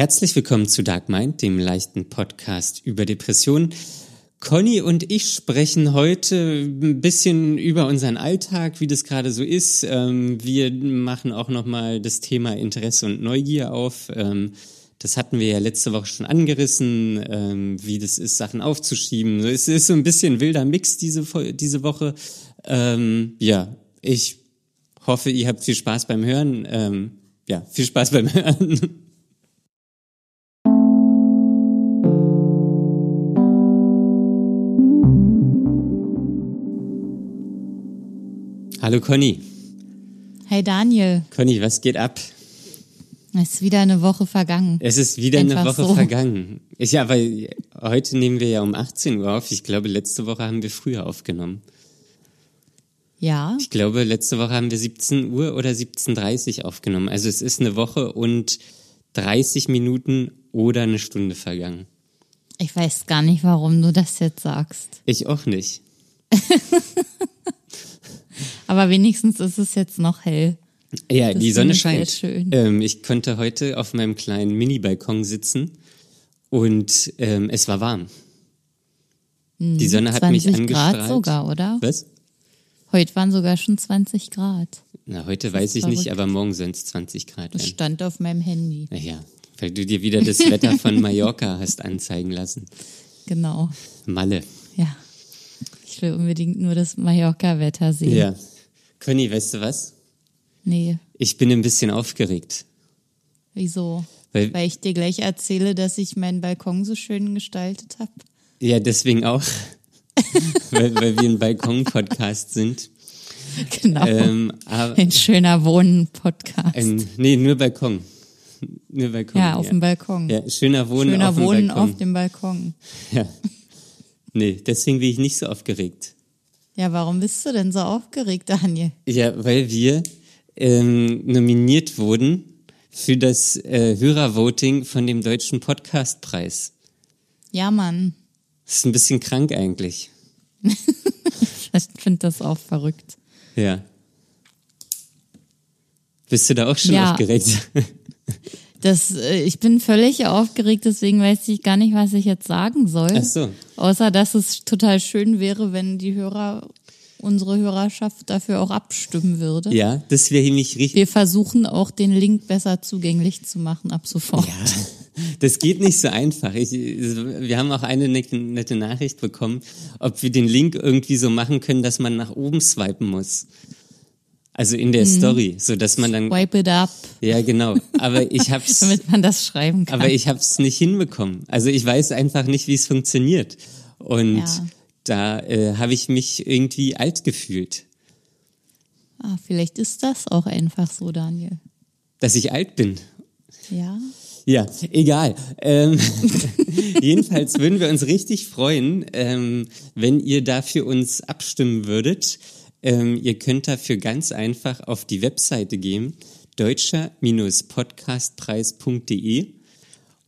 Herzlich willkommen zu Dark Mind, dem leichten Podcast über Depressionen. Conny und ich sprechen heute ein bisschen über unseren Alltag, wie das gerade so ist. Ähm, wir machen auch nochmal das Thema Interesse und Neugier auf. Ähm, das hatten wir ja letzte Woche schon angerissen, ähm, wie das ist, Sachen aufzuschieben. Es ist so ein bisschen wilder Mix diese, diese Woche. Ja, ich hoffe, ihr habt viel Spaß beim Hören. Ja, viel Spaß beim Hören. Hallo Conny. Hey Daniel. Conny, was geht ab? Es ist wieder eine Woche vergangen. Es ist wieder Einfach eine Woche so. vergangen. Ich, ja, weil heute nehmen wir ja um 18 Uhr auf. Ich glaube, letzte Woche haben wir früher aufgenommen. Ja. Ich glaube, letzte Woche haben wir 17 Uhr oder 17.30 Uhr aufgenommen. Also es ist eine Woche und 30 Minuten oder eine Stunde vergangen. Ich weiß gar nicht, warum du das jetzt sagst. Ich auch nicht. Aber wenigstens ist es jetzt noch hell. Ja, das die Sonne scheint. Ähm, ich konnte heute auf meinem kleinen Mini-Balkon sitzen und ähm, es war warm. Die hm, Sonne hat mich angestrahlt. Grad sogar, oder? Was? Heute waren sogar schon 20 Grad. Na, heute weiß ich verrückt. nicht, aber morgen sind es 20 Grad. Das stand auf meinem Handy. Naja, weil du dir wieder das Wetter von Mallorca hast anzeigen lassen. Genau. Malle. Ja. Ich will unbedingt nur das Mallorca-Wetter sehen. Ja. Conny, weißt du was? Nee. Ich bin ein bisschen aufgeregt. Wieso? Weil, Weil ich dir gleich erzähle, dass ich meinen Balkon so schön gestaltet habe. Ja, deswegen auch. weil, weil wir ein Balkon-Podcast sind. Genau. Ähm, ein schöner Wohnen-Podcast. Nee, nur Balkon. Nur Balkon. Ja, auf ja. dem Balkon. Ja, schöner Wohnen schöner auf dem Wohnen Balkon. auf dem Balkon. Ja. Nee, deswegen bin ich nicht so aufgeregt. Ja, warum bist du denn so aufgeregt, Daniel? Ja, weil wir ähm, nominiert wurden für das äh, Hörervoting von dem Deutschen Podcastpreis. Ja, Mann. Das ist ein bisschen krank eigentlich. ich finde das auch verrückt. Ja. Bist du da auch schon ja. aufgeregt? Das, äh, ich bin völlig aufgeregt, deswegen weiß ich gar nicht, was ich jetzt sagen soll. Ach so. Außer, dass es total schön wäre, wenn die Hörer, unsere Hörerschaft dafür auch abstimmen würde. Ja, das wäre nämlich richtig. Wir versuchen auch den Link besser zugänglich zu machen ab sofort. Ja, das geht nicht so einfach. Ich, wir haben auch eine nette Nachricht bekommen, ob wir den Link irgendwie so machen können, dass man nach oben swipen muss. Also in der mhm. Story, so dass man dann. Wipe it up. Ja, genau. Aber ich hab's. Damit man das schreiben kann. Aber ich hab's nicht hinbekommen. Also ich weiß einfach nicht, wie es funktioniert. Und ja. da äh, habe ich mich irgendwie alt gefühlt. Ah, vielleicht ist das auch einfach so, Daniel. Dass ich alt bin. Ja. Ja, egal. Ähm, jedenfalls würden wir uns richtig freuen, ähm, wenn ihr da für uns abstimmen würdet. Ähm, ihr könnt dafür ganz einfach auf die Webseite gehen, deutscher-podcastpreis.de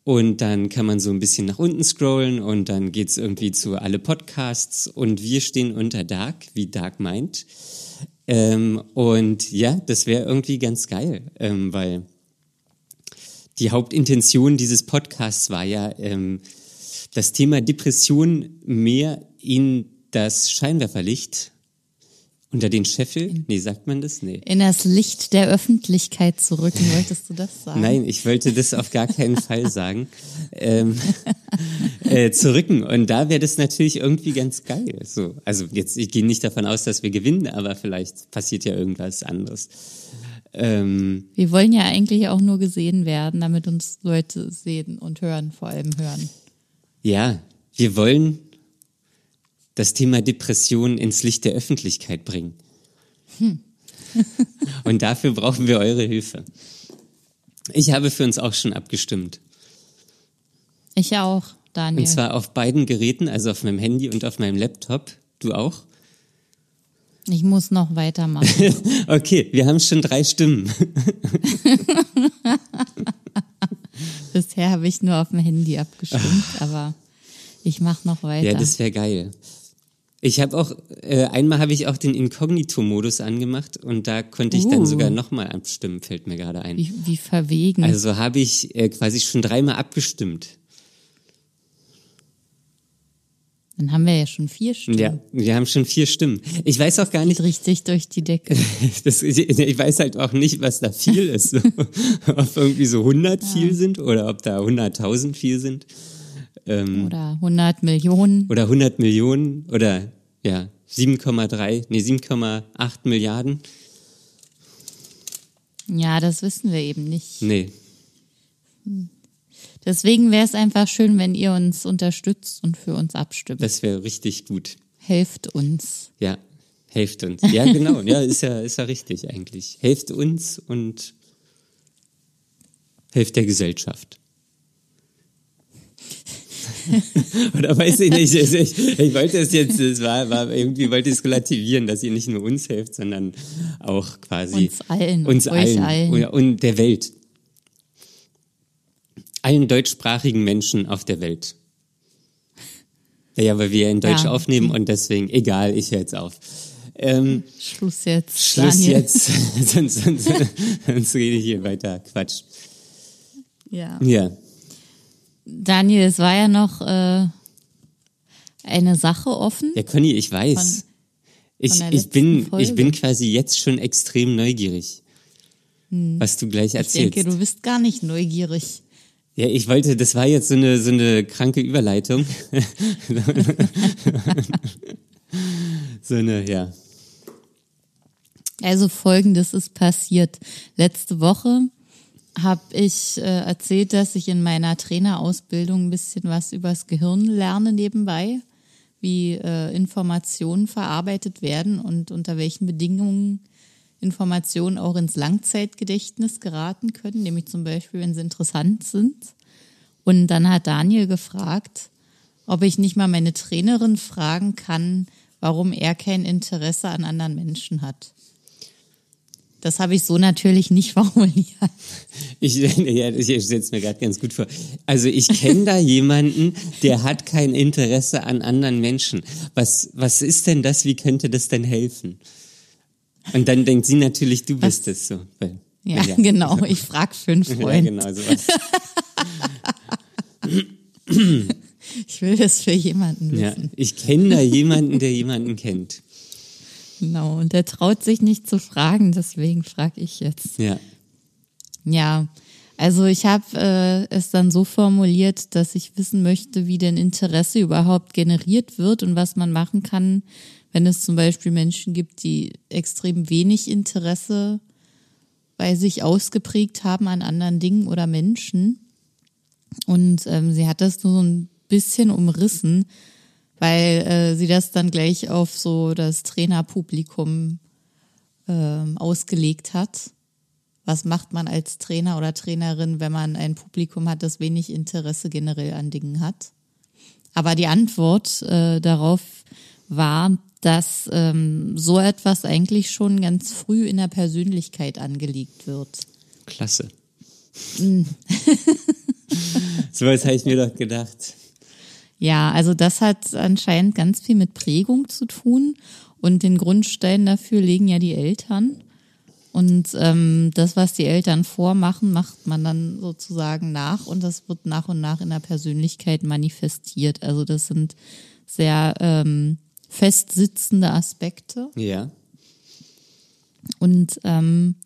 und dann kann man so ein bisschen nach unten scrollen und dann geht's irgendwie zu alle Podcasts und wir stehen unter Dark, wie Dark meint. Ähm, und ja, das wäre irgendwie ganz geil, ähm, weil die Hauptintention dieses Podcasts war ja, ähm, das Thema Depression mehr in das Scheinwerferlicht unter den Scheffel? Nee, sagt man das? Nee. In das Licht der Öffentlichkeit zu rücken, wolltest du das sagen? Nein, ich wollte das auf gar keinen Fall sagen. Ähm, äh, zu rücken. Und da wäre das natürlich irgendwie ganz geil. So, also jetzt, ich gehe nicht davon aus, dass wir gewinnen, aber vielleicht passiert ja irgendwas anderes. Ähm, wir wollen ja eigentlich auch nur gesehen werden, damit uns Leute sehen und hören, vor allem hören. Ja, wir wollen das Thema Depression ins Licht der Öffentlichkeit bringen. Hm. Und dafür brauchen wir eure Hilfe. Ich habe für uns auch schon abgestimmt. Ich auch, Daniel. Und zwar auf beiden Geräten, also auf meinem Handy und auf meinem Laptop. Du auch? Ich muss noch weitermachen. okay, wir haben schon drei Stimmen. Bisher habe ich nur auf dem Handy abgestimmt, aber ich mache noch weiter. Ja, das wäre geil. Ich habe auch, äh, einmal habe ich auch den Inkognito-Modus angemacht und da konnte ich dann Uh. sogar nochmal abstimmen, fällt mir gerade ein. Wie, wie verwegen. Also habe ich äh, quasi schon dreimal abgestimmt. Dann haben wir ja schon vier Stimmen. Ja, wir haben schon vier Stimmen. Ich weiß auch gar nicht, Geht richtig durch die Decke. das, ich, weiß halt auch nicht, was da viel ist. Ob irgendwie so 100 viel sind oder ob da 100.000 viel sind. Ähm, Oder 100 Millionen. oder 100 Millionen oder ja, 7,3, nee, 7,8 Milliarden. Ja, das wissen wir eben nicht. Nee, Deswegen wäre es einfach schön, wenn ihr uns unterstützt und für uns abstimmt. das wäre richtig gut. Helft uns. Ja, helft uns. Ja, genau. Ja, ist ja, ist ja richtig eigentlich. Helft uns und helft der Gesellschaft. Oder weiß ich nicht, ich, ich, wollte es jetzt, es war, war irgendwie wollte ich es relativieren, dass ihr nicht nur uns helft, sondern auch quasi Uns allen, uns allen, allen. Und, und der Welt. Allen deutschsprachigen Menschen auf der Welt. Ja, weil wir in Deutsch Ja. aufnehmen und deswegen, egal, ich höre jetzt auf. Ähm, Schluss jetzt. Schluss Daniel. jetzt, sonst, sonst, sonst rede ich hier weiter Quatsch. Ja. Ja, Daniel, es war ja noch äh, eine Sache offen. ja, Conny, ich weiß. Von- ich, von ich letzten bin, Folge. ich bin quasi jetzt schon extrem neugierig, was du gleich Hm. Ich erzählst. denke, du bist gar nicht neugierig. ja, ich wollte, das war jetzt so eine so eine kranke Überleitung. so eine, ja. Also folgendes ist passiert. Letzte Woche habe ich äh, erzählt, dass ich in meiner Trainerausbildung ein bisschen was übers Gehirn lerne nebenbei, wie äh, Informationen verarbeitet werden und unter welchen Bedingungen Informationen auch ins Langzeitgedächtnis geraten können, nämlich zum Beispiel, wenn sie interessant sind. Und dann hat Daniel gefragt, ob ich nicht mal meine Trainerin fragen kann, warum er kein Interesse an anderen Menschen hat. Das habe ich so natürlich nicht formuliert. Ich, ja, ich stelle es mir gerade ganz gut vor. Also ich kenne da jemanden, der hat kein Interesse an anderen Menschen. Was, was ist denn das? Wie könnte das denn helfen? Und dann denkt sie natürlich, du bist es so. Weil, Ja, genau. Ich frage für einen Ja, Freund. genau, sowas. Ich will das für jemanden Ja, wissen. ich kenne da jemanden, der jemanden kennt. Genau. Und der traut sich nicht zu fragen, deswegen frage ich jetzt. Ja. Ja, also ich habe äh, es dann so formuliert, dass ich wissen möchte, wie denn Interesse überhaupt generiert wird und was man machen kann, wenn es zum Beispiel Menschen gibt, die extrem wenig Interesse bei sich ausgeprägt haben an anderen Dingen oder Menschen. Und ähm, sie hat das nur so ein bisschen umrissen, weil äh, sie das dann gleich auf so das Trainerpublikum ähm, ausgelegt hat. Was macht man als Trainer oder Trainerin, wenn man ein Publikum hat, das wenig Interesse generell an Dingen hat? Aber die Antwort äh, darauf war, dass ähm, so etwas eigentlich schon ganz früh in der Persönlichkeit angelegt wird. Klasse. Mm. so was habe ich mir doch gedacht. Ja, also das hat anscheinend ganz viel mit Prägung zu tun und den Grundstein dafür legen ja die Eltern. Und ähm, das, was die Eltern vormachen, macht man dann sozusagen nach und das wird nach und nach in der Persönlichkeit manifestiert. Also das sind sehr ähm, festsitzende Aspekte. Ja. Und ähm,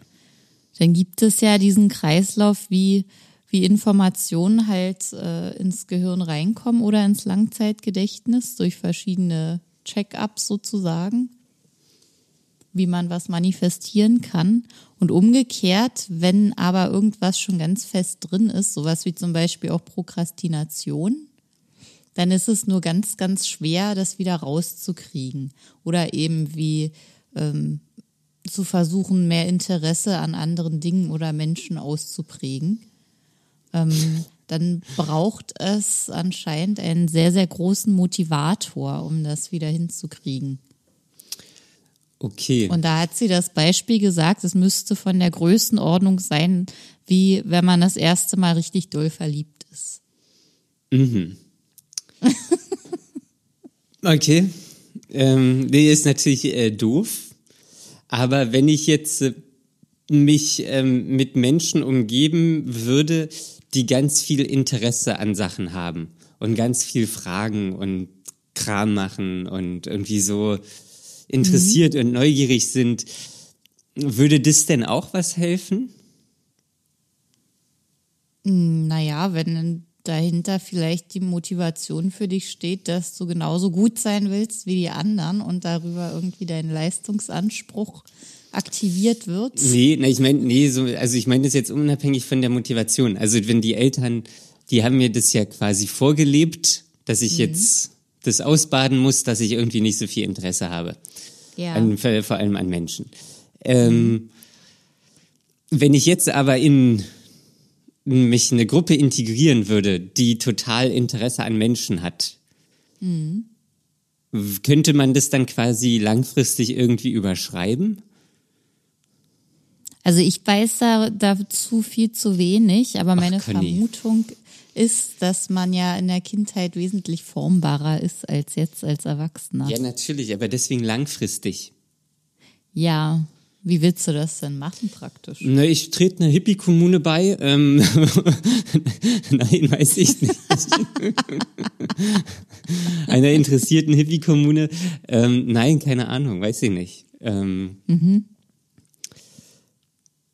dann gibt es ja diesen Kreislauf, wie, wie Informationen halt äh, ins Gehirn reinkommen oder ins Langzeitgedächtnis durch verschiedene Check-ups sozusagen, wie man was manifestieren kann. Und umgekehrt, wenn aber irgendwas schon ganz fest drin ist, sowas wie zum Beispiel auch Prokrastination, dann ist es nur ganz, ganz schwer, das wieder rauszukriegen. Oder eben wie ähm, zu versuchen, mehr Interesse an anderen Dingen oder Menschen auszuprägen. Ähm, dann braucht es anscheinend einen sehr, sehr großen Motivator, um das wieder hinzukriegen. Okay. Und da hat sie das Beispiel gesagt, es müsste von der Größenordnung sein, wie wenn man das erste Mal richtig doll verliebt ist. Okay. Ähm, nee, ist natürlich äh, doof. Aber wenn ich jetzt äh, mich ähm, mit Menschen umgeben würde, die ganz viel Interesse an Sachen haben und ganz viel fragen und Kram machen und irgendwie so interessiert mhm. und neugierig sind, würde das denn auch was helfen? Hm, naja, wenn dahinter vielleicht die Motivation für dich steht, dass du genauso gut sein willst wie die anderen und darüber irgendwie dein Leistungsanspruch aktiviert wird. Nee, na, ich meine, nee, so, also ich meine das jetzt unabhängig von der Motivation. Also wenn die Eltern, die haben mir das ja quasi vorgelebt, dass ich mhm. jetzt das ausbaden muss, dass ich irgendwie nicht so viel Interesse habe. Ja. An, vor allem an Menschen. Ähm, wenn ich jetzt aber in mich eine Gruppe integrieren würde, die total Interesse an Menschen hat, mhm. könnte man das dann quasi langfristig irgendwie überschreiben? Also ich weiß da, dazu viel zu wenig, aber meine Ach, Vermutung ist, dass man ja in der Kindheit wesentlich formbarer ist als jetzt als Erwachsener. Ja, natürlich, aber deswegen langfristig. Ja, wie willst du das denn machen praktisch? Na, ich trete einer Hippie-Kommune bei. Ähm, Nein, weiß ich nicht. einer interessierten Hippie-Kommune. Ähm, nein, keine Ahnung, weiß ich nicht. Ähm, mhm.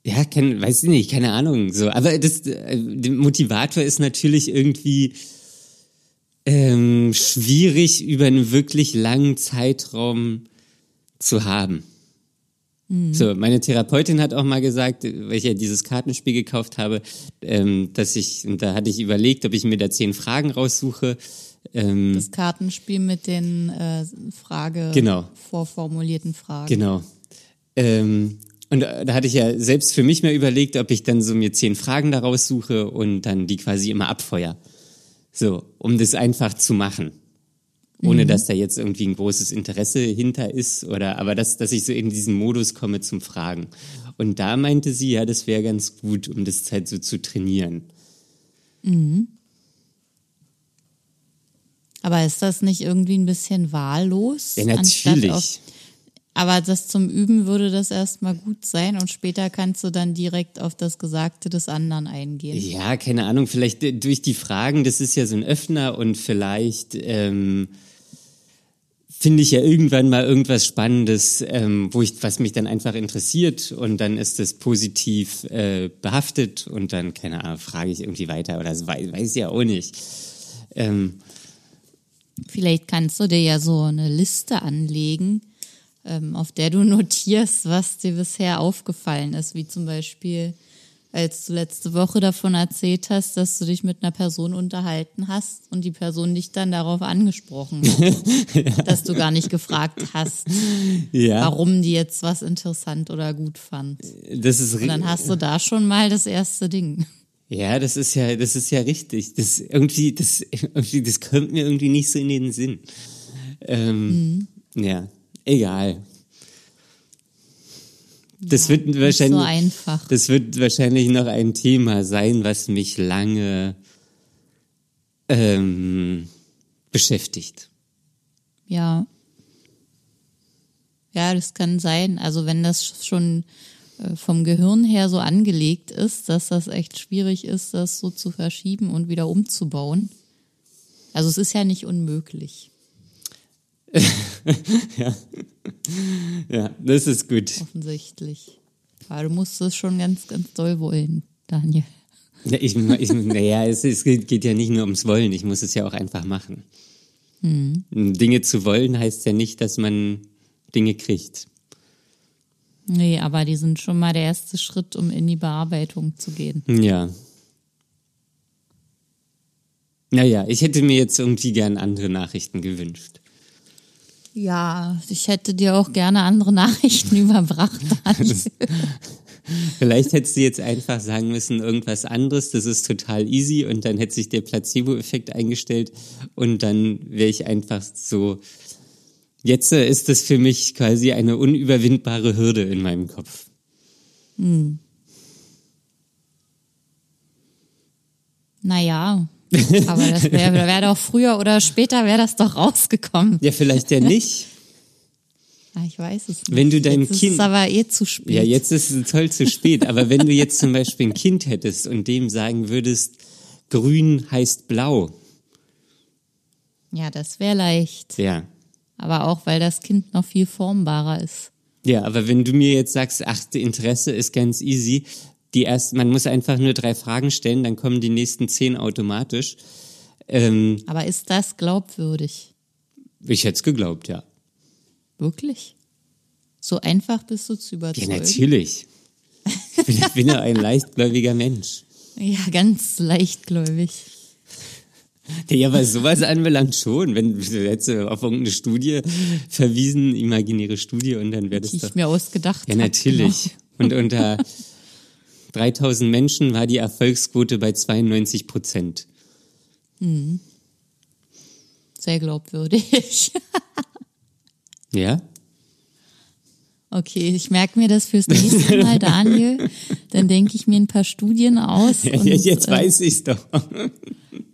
Ja, kein, weiß ich nicht, keine Ahnung. So, aber das, äh, der Motivator ist natürlich irgendwie ähm, schwierig über einen wirklich langen Zeitraum zu haben. Mhm. So, meine Therapeutin hat auch mal gesagt, weil ich ja dieses Kartenspiel gekauft habe, ähm, dass ich, und da hatte ich überlegt, ob ich mir da zehn Fragen raussuche. Ähm, das Kartenspiel mit den äh, Frage genau. vorformulierten Fragen. Genau. Ähm, und da hatte ich ja selbst für mich mal überlegt, ob ich dann so mir zehn Fragen daraus suche und dann die quasi immer abfeuer. So, um das einfach zu machen. Ohne mhm. dass da jetzt irgendwie ein großes Interesse hinter ist oder, aber dass, dass ich so in diesen Modus komme zum Fragen. Und da meinte sie, ja, das wäre ganz gut, um das halt so zu trainieren. Mhm. Aber ist das nicht irgendwie ein bisschen wahllos? Ja, natürlich. Aber das zum Üben würde das erstmal gut sein und später kannst du dann direkt auf das Gesagte des anderen eingehen. Ja, keine Ahnung, vielleicht durch die Fragen, das ist ja so ein Öffner und vielleicht ähm, finde ich ja irgendwann mal irgendwas Spannendes, ähm, wo ich, was mich dann einfach interessiert und dann ist es positiv äh, behaftet und dann, keine Ahnung, frage ich irgendwie weiter oder das weiß, weiß ich ja auch nicht. Ähm, Vielleicht kannst du dir ja so eine Liste anlegen auf der du notierst, was dir bisher aufgefallen ist, wie zum Beispiel, als du letzte Woche davon erzählt hast, dass du dich mit einer Person unterhalten hast und die Person dich dann darauf angesprochen hat, ja. dass du gar nicht gefragt hast, ja. warum die jetzt was interessant oder gut fand. Das ist und dann hast du da schon mal das erste Ding. Ja, das ist ja, das ist ja richtig. Das irgendwie, das irgendwie, das kommt mir irgendwie nicht so in den Sinn. Ähm, mhm. Ja, egal. Das ja, wird wahrscheinlich, so einfach. das wird wahrscheinlich noch ein Thema sein, was mich lange ähm, beschäftigt. Ja. Ja, das kann sein. Also wenn das schon äh, vom Gehirn her so angelegt ist, dass das echt schwierig ist, das so zu verschieben und wieder umzubauen. Also es ist ja nicht unmöglich. ja. ja, das ist gut. Offensichtlich. Aber du musst es schon ganz, ganz doll wollen, Daniel. Ja, ich, ich, naja, es, es, geht ja nicht nur ums Wollen, ich muss es ja auch einfach machen. Hm. Dinge zu wollen heißt ja nicht, dass man Dinge kriegt. Nee, aber die sind schon mal der erste Schritt, um in die Bearbeitung zu gehen. Ja. Naja, ich hätte mir jetzt irgendwie gern andere Nachrichten gewünscht. Ja, ich hätte dir auch gerne andere Nachrichten überbracht. Vielleicht hättest du jetzt einfach sagen müssen, irgendwas anderes, das ist total easy und dann hätte sich der Placebo-Effekt eingestellt und dann wäre ich einfach so, jetzt ist das für mich quasi eine unüberwindbare Hürde in meinem Kopf. Hm. Naja, aber das wäre wär doch früher oder später wäre das doch rausgekommen. Ja, vielleicht ja nicht. Ah, ich weiß es nicht. Wenn du dein jetzt Kind- Ist es aber eh zu spät. Ja, jetzt ist es toll zu spät. Aber wenn du jetzt zum Beispiel ein Kind hättest und dem sagen würdest, grün heißt blau. Ja, das wäre leicht. Ja. Aber auch, weil das Kind noch viel formbarer ist. Ja, aber wenn du mir jetzt sagst, ach, Interesse ist ganz easy, die erst, man muss einfach nur drei Fragen stellen, dann kommen die nächsten zehn automatisch. Ähm, Aber ist das glaubwürdig? ich hätte es geglaubt, ja. Wirklich? So einfach bist du zu Ja, überzeugen? natürlich. Ich bin, bin ja ein leichtgläubiger Mensch. Ja, ganz leichtgläubig. Ja, aber sowas anbelangt schon. Wenn du jetzt auf irgendeine Studie verwiesen, imaginäre Studie, und dann wäre das Die ich mir ausgedacht Ja, hab, natürlich. Und unter 3000 Menschen war die Erfolgsquote bei 92 Prozent. Genau. Sehr glaubwürdig. Ja? Okay, ich merke mir das fürs nächste Mal, Daniel. Dann denke ich mir ein paar Studien aus. Und, jetzt äh, weiß ich's doch.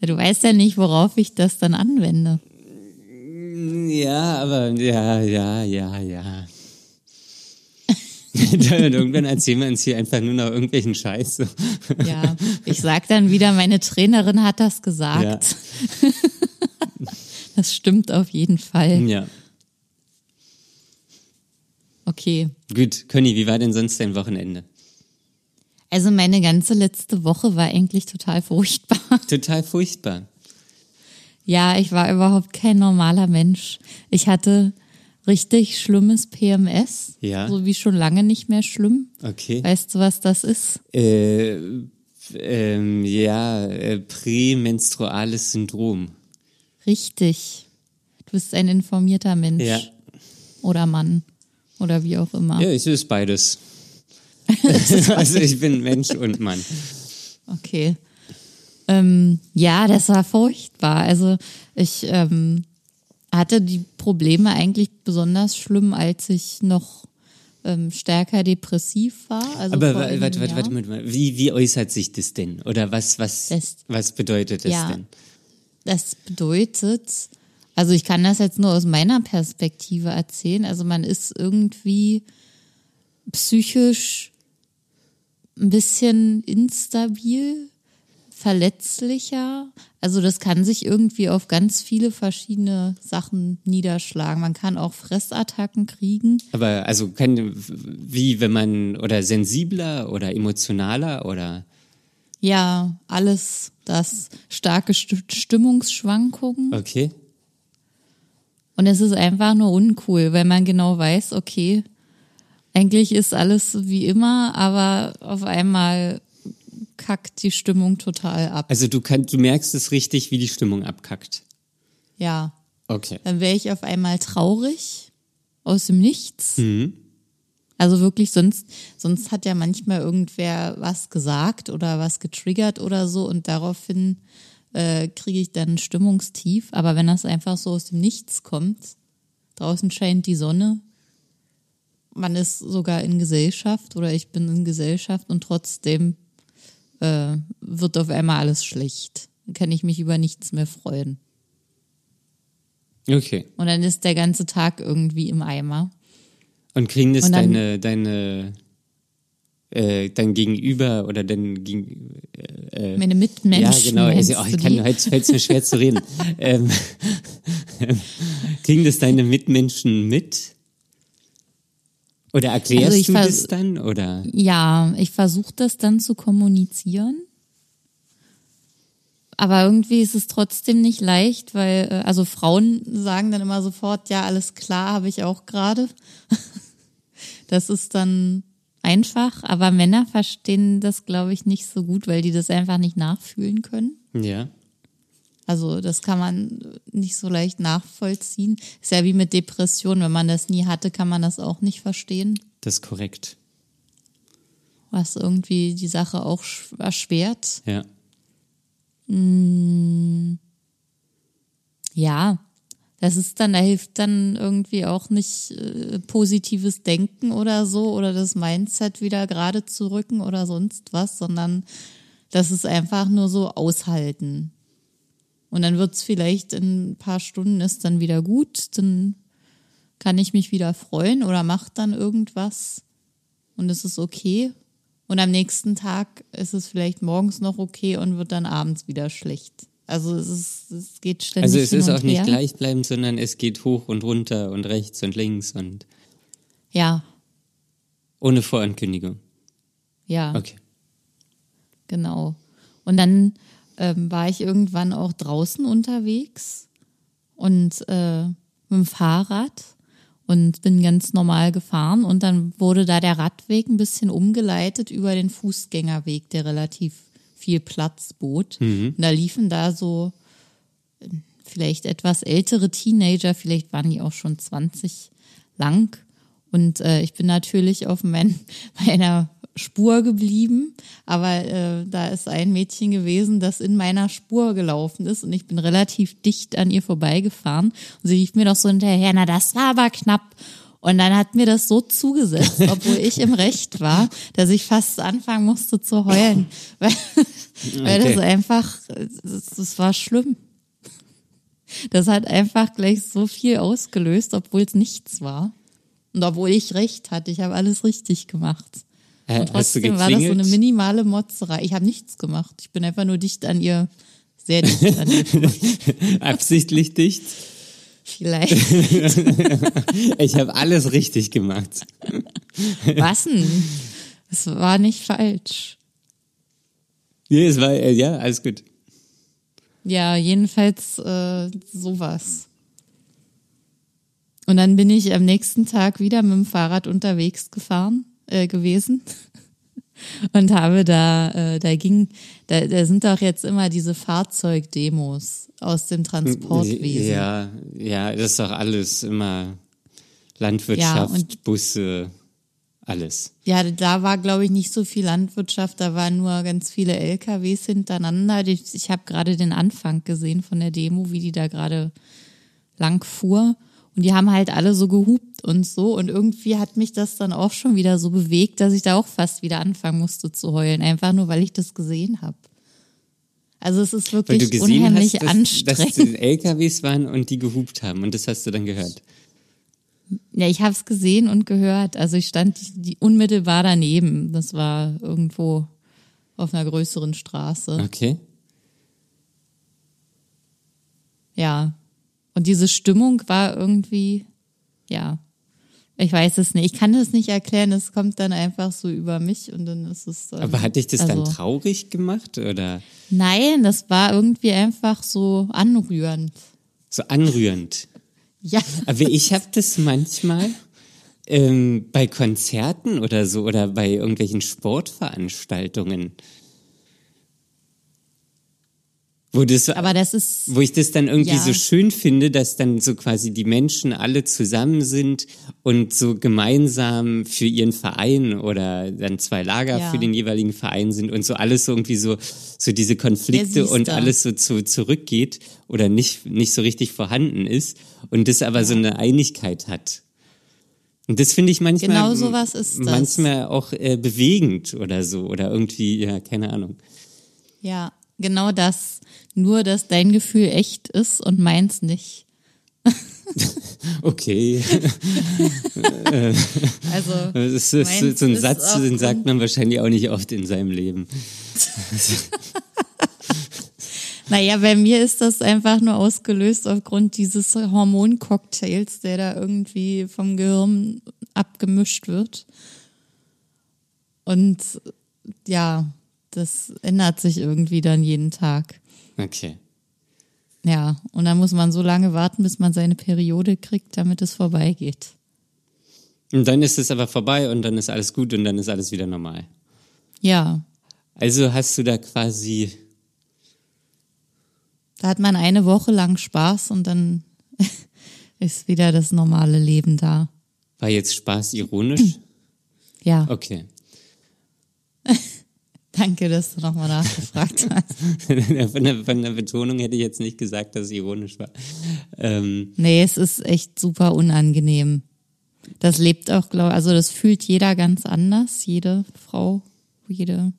Du weißt ja nicht, worauf ich das dann anwende. Ja, aber ja, ja, ja, ja. Irgendwann erzählen wir uns hier einfach nur noch irgendwelchen Scheiß. Ja, ich sag dann wieder, meine Trainerin hat das gesagt. Das stimmt auf jeden Fall. Ja. Okay. Gut, Conny, wie war denn sonst dein Wochenende? Also meine ganze letzte Woche war eigentlich total furchtbar. Total furchtbar. Ja, ich war überhaupt kein normaler Mensch. Ich hatte richtig schlimmes PMS. Ja. So wie schon lange nicht mehr schlimm. Okay. Weißt du, was das ist? Äh, ähm, ja, äh, prämenstruales Syndrom. Richtig. Du bist ein informierter Mensch. Ja. Oder Mann. Oder wie auch immer. Ja, ich ist beides. also ich bin Mensch und Mann. Okay. Ähm, ja, das war furchtbar. Also ich ähm, hatte die Probleme eigentlich besonders schlimm, als ich noch ähm, stärker depressiv war. Also Aber warte, warte, warte, warte, warte mal. Wie, wie äußert sich das denn? Oder was, was, Das- was bedeutet das Ja. denn? Das bedeutet, also ich kann das jetzt nur aus meiner Perspektive erzählen. Also man ist irgendwie psychisch ein bisschen instabil, verletzlicher. Also das kann sich irgendwie auf ganz viele verschiedene Sachen niederschlagen. Man kann auch Fressattacken kriegen. Aber also kann, wie wenn man, oder sensibler oder emotionaler oder, Ja, alles das starke St- Stimmungsschwankungen. okay. Und es ist einfach nur uncool, weil man genau weiß, okay, eigentlich ist alles wie immer, aber auf einmal kackt die Stimmung total ab. Also du kannst, du merkst es richtig, wie die Stimmung abkackt. Ja, Okay. dann wäre ich auf einmal traurig aus dem Nichts. Also wirklich, sonst, sonst hat ja manchmal irgendwer was gesagt oder was getriggert oder so und daraufhin äh, kriege ich dann Stimmungstief. Aber wenn das einfach so aus dem Nichts kommt, draußen scheint die Sonne, man ist sogar in Gesellschaft oder ich bin in Gesellschaft und trotzdem äh, wird auf einmal alles schlecht. Dann kann ich mich über nichts mehr freuen. Okay. Und dann ist der ganze Tag irgendwie im Eimer. Und kriegen das Und dann- deine, deine, äh, dein Gegenüber oder dein Gegen, Meine Mitmenschen. ja, genau, also, oh, ich kann, heute fällt es mir schwer zu reden. ähm, kriegen das deine Mitmenschen mit? Oder erklärst Also ich du das dann? Oder? Ja, ich versuche das dann zu kommunizieren. Aber irgendwie ist es trotzdem nicht leicht, weil, äh, also Frauen sagen dann immer sofort, ja, alles klar, habe ich auch gerade. Das ist dann einfach, aber Männer verstehen das, glaube ich, nicht so gut, weil die das einfach nicht nachfühlen können. Ja. Also das kann man nicht so leicht nachvollziehen. Ist ja wie mit Depressionen, wenn man das nie hatte, kann man das auch nicht verstehen. Das ist korrekt. was irgendwie die Sache auch sch- erschwert. Ja. Ja, das ist dann, da hilft dann irgendwie auch nicht äh, positives Denken oder so oder das Mindset wieder gerade zu rücken oder sonst was, sondern das ist einfach nur so aushalten. Und dann wird's vielleicht in ein paar Stunden ist dann wieder gut, dann kann ich mich wieder freuen oder macht dann irgendwas und es ist okay. Und am nächsten Tag ist es vielleicht morgens noch okay und wird dann abends wieder schlecht. Also es, ist, es geht ständig. Also es ist auch nicht gleichbleibend, sondern es geht hoch und runter und rechts und links und Ja, ohne Vorankündigung. ja. Okay. Genau. Und dann ähm, war ich irgendwann auch draußen unterwegs und äh, mit dem Fahrrad und bin ganz normal gefahren und dann wurde da der Radweg ein bisschen umgeleitet über den Fußgängerweg, der relativ viel Platz bot. Und da liefen da so äh, vielleicht etwas ältere Teenager, vielleicht waren die auch schon 20 lang. Und äh, ich bin natürlich auf mein, meiner Spur geblieben, aber äh, da ist ein Mädchen gewesen, das in meiner Spur gelaufen ist und ich bin relativ dicht an ihr vorbeigefahren und sie rief mir doch so hinterher, na das war aber knapp. Und dann hat mir das so zugesetzt, obwohl ich im Recht war, dass ich fast anfangen musste zu heulen, weil, weil das Okay. einfach, das, das war schlimm. Das hat einfach gleich so viel ausgelöst, obwohl es nichts war. Und obwohl ich recht hatte, ich habe alles richtig gemacht. Äh, Und hast du trotzdem war das so eine minimale Motzerei. Ich habe nichts gemacht. Ich bin einfach nur dicht an ihr, sehr dicht an ihr. Absichtlich dicht? Vielleicht. Ich habe alles richtig gemacht. Was denn? Es war nicht falsch. Nee, es war, äh, ja, alles gut. Ja, jedenfalls äh, sowas. Und dann bin ich am nächsten Tag wieder mit dem Fahrrad unterwegs gefahren äh, gewesen und habe da, äh, da ging, da, da sind doch jetzt immer diese Fahrzeugdemos aus dem Transportwesen. Ja, ja, das ist doch alles immer Landwirtschaft, Ja, Busse, alles. Ja, da war, glaube ich, nicht so viel Landwirtschaft, da waren nur ganz viele LKWs hintereinander. Ich, ich habe gerade den Anfang gesehen von der Demo, wie die da gerade lang fuhr. Und die haben halt alle so gehupt und so. Und irgendwie hat mich das dann auch schon wieder so bewegt, dass ich da auch fast wieder anfangen musste zu heulen. Einfach nur, weil ich das gesehen habe. Also es ist wirklich unheimlich hast, dass, dass anstrengend. es LKWs waren und die gehupt haben und das hast du dann gehört. Ja, ich habe es gesehen und gehört. Also ich stand unmittelbar daneben. Das war irgendwo auf einer größeren Straße. Okay. Ja. Und diese Stimmung war irgendwie, ja. Ich weiß es nicht. Ich kann es nicht erklären. Es kommt dann einfach so über mich und dann ist es. Dann, Aber hat dich das dann also- traurig gemacht oder Nein, das war irgendwie einfach so anrührend. so anrührend? Ja. Aber ich habe das manchmal ähm, bei Konzerten oder so oder bei irgendwelchen Sportveranstaltungen. Wo, das, Aber das ist. wo ich das dann irgendwie Ja. so schön finde, dass dann so quasi die Menschen alle zusammen sind und so gemeinsam für ihren Verein oder dann zwei Lager Ja. für den jeweiligen Verein sind und so alles so irgendwie so, so diese Konflikte und alles so zu, zurückgeht oder nicht, nicht so richtig vorhanden ist und das aber so eine Einigkeit hat. Und das finde ich manchmal, Genau sowas ist das. manchmal auch äh, bewegend oder so oder irgendwie, ja, keine Ahnung. Ja, genau das. Nur, dass dein Gefühl echt ist und meins nicht. Okay. Also. Das ist, so ein Satz, den sagt man wahrscheinlich auch nicht oft in seinem Leben. Naja, bei mir ist das einfach nur ausgelöst aufgrund dieses Hormoncocktails, der da irgendwie vom Gehirn abgemischt wird. Und ja, das ändert sich irgendwie dann jeden Tag. Okay. Ja, und dann muss man so lange warten, bis man seine Periode kriegt, damit es vorbeigeht. Und dann ist es aber vorbei und dann ist alles gut und dann ist alles wieder normal. Ja, Also hast du da quasi, da hat man eine Woche lang Spaß und dann ist wieder das normale Leben da. war jetzt Spaß ironisch? Ja, Okay. Danke, dass du nochmal nachgefragt hast. von, der, von der Betonung hätte ich jetzt nicht gesagt, dass es ironisch war. Ähm, Nee, es ist echt super unangenehm. Das lebt auch, glaube also das fühlt jeder ganz anders, jede Frau, jede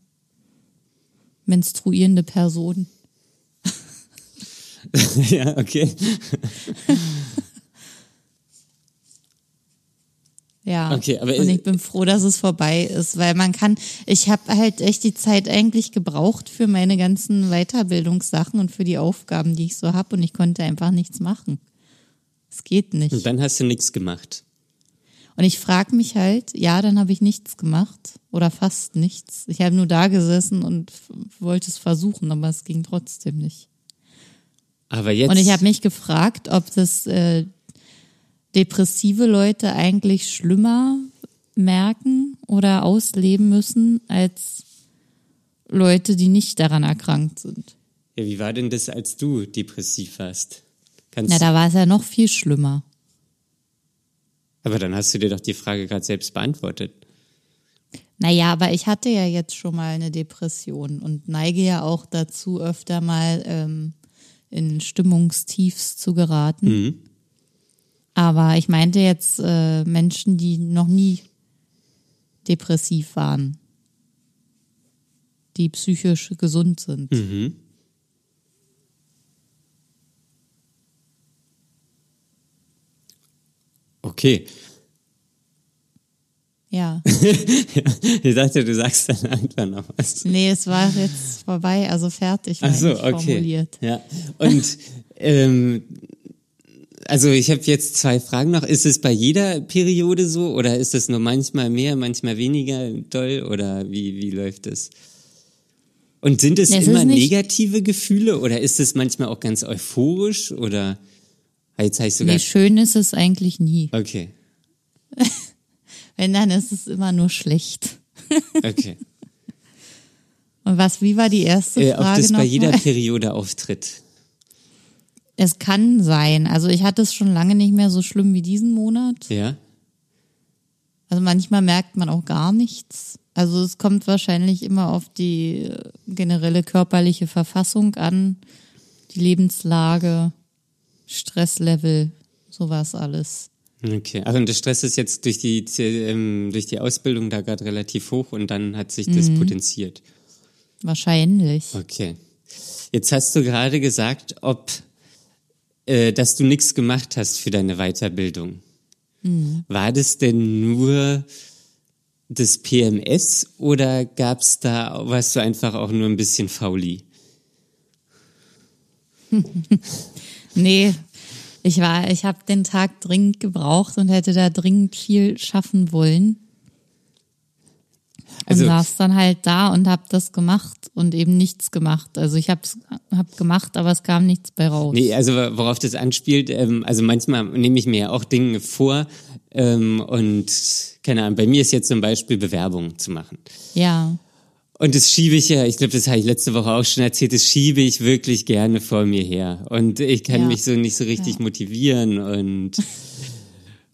menstruierende Person. ja, okay. Ja. Okay, aber und ich bin froh, dass es vorbei ist, weil man kann, ich habe halt echt die Zeit eigentlich gebraucht für meine ganzen Weiterbildungssachen und für die Aufgaben, die ich so habe und ich konnte einfach nichts machen. Es geht nicht. Und dann hast du nichts gemacht. Und ich frage mich halt, ja, dann habe ich nichts gemacht oder fast nichts. Ich habe nur da gesessen und wollte es versuchen, aber es ging trotzdem nicht. Aber jetzt. Und ich habe mich gefragt, ob das äh, depressive Leute eigentlich schlimmer merken oder ausleben müssen als Leute, die nicht daran erkrankt sind. ja, wie war denn das, als du depressiv warst? Kannst, Na, da war es ja noch viel schlimmer. aber dann hast du dir doch die Frage gerade selbst beantwortet. Naja, aber ich hatte ja jetzt schon mal eine Depression und neige ja auch dazu, öfter mal ähm, in Stimmungstiefs zu geraten. Mhm. Aber ich meinte jetzt äh, Menschen, die noch nie depressiv waren, die psychisch gesund sind. Mhm. Okay. Ja. Ich dachte, du sagst dann irgendwann noch was. Nee, es war jetzt vorbei, also fertig. Ach so, okay. Formuliert. Ja. Und ähm, also ich habe jetzt zwei Fragen noch. Ist es bei jeder Periode so oder ist es nur manchmal mehr, manchmal weniger doll oder wie, wie läuft es? Und sind es ist immer negative Gefühle oder ist es manchmal auch ganz euphorisch oder Ah, jetzt ich sogar Nee, schön ist es eigentlich nie. Okay. Wenn, dann ist es immer nur schlecht. Okay. Und was, wie war die erste äh, ob Frage das bei jeder? Periode auftritt. Es kann sein. Also ich hatte es schon lange nicht mehr so schlimm wie diesen Monat. Ja? Also manchmal merkt man auch gar nichts. Also es kommt wahrscheinlich immer auf die generelle körperliche Verfassung an, die Lebenslage, Stresslevel, sowas alles. Okay. Also und der Stress ist jetzt durch die ähm, durch die Ausbildung da gerade relativ hoch und dann hat sich das Mhm. potenziert. Wahrscheinlich. Okay. Jetzt hast du gerade gesagt, ob äh, dass du nichts gemacht hast für deine Weiterbildung. Mhm. War das denn nur das PMS oder gab's da, warst du einfach auch nur ein bisschen fauli? Nee, ich war, ich habe den Tag dringend gebraucht und hätte da dringend viel schaffen wollen. Und Also- saß dann halt da und habe das gemacht und eben nichts gemacht. Also ich habe hab gemacht, aber es kam nichts bei raus. Nee, also worauf das anspielt, ähm, also manchmal nehme ich mir ja auch Dinge vor ähm, und keine Ahnung, bei mir ist jetzt zum Beispiel Bewerbung zu machen. Ja, Und das schiebe ich ja, ich glaube, das habe ich letzte Woche auch schon erzählt, das schiebe ich wirklich gerne vor mir her. Und ich kann Ja. mich so nicht so richtig Ja. motivieren und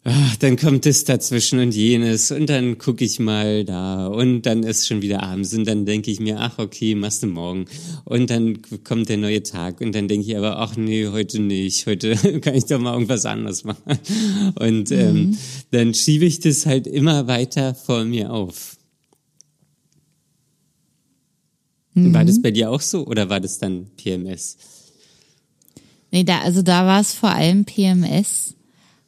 ach, dann kommt das dazwischen und jenes und dann gucke ich mal da und dann ist schon wieder abends und dann denke ich mir, ach okay, machst du morgen. Und dann kommt der neue Tag und dann denke ich aber, ach nee, heute nicht, heute kann ich doch mal irgendwas anderes machen. Und ähm, dann schiebe ich das halt immer weiter vor mir auf. War das bei dir auch so oder war das dann PMS? nee, da, also da war es vor allem PMS.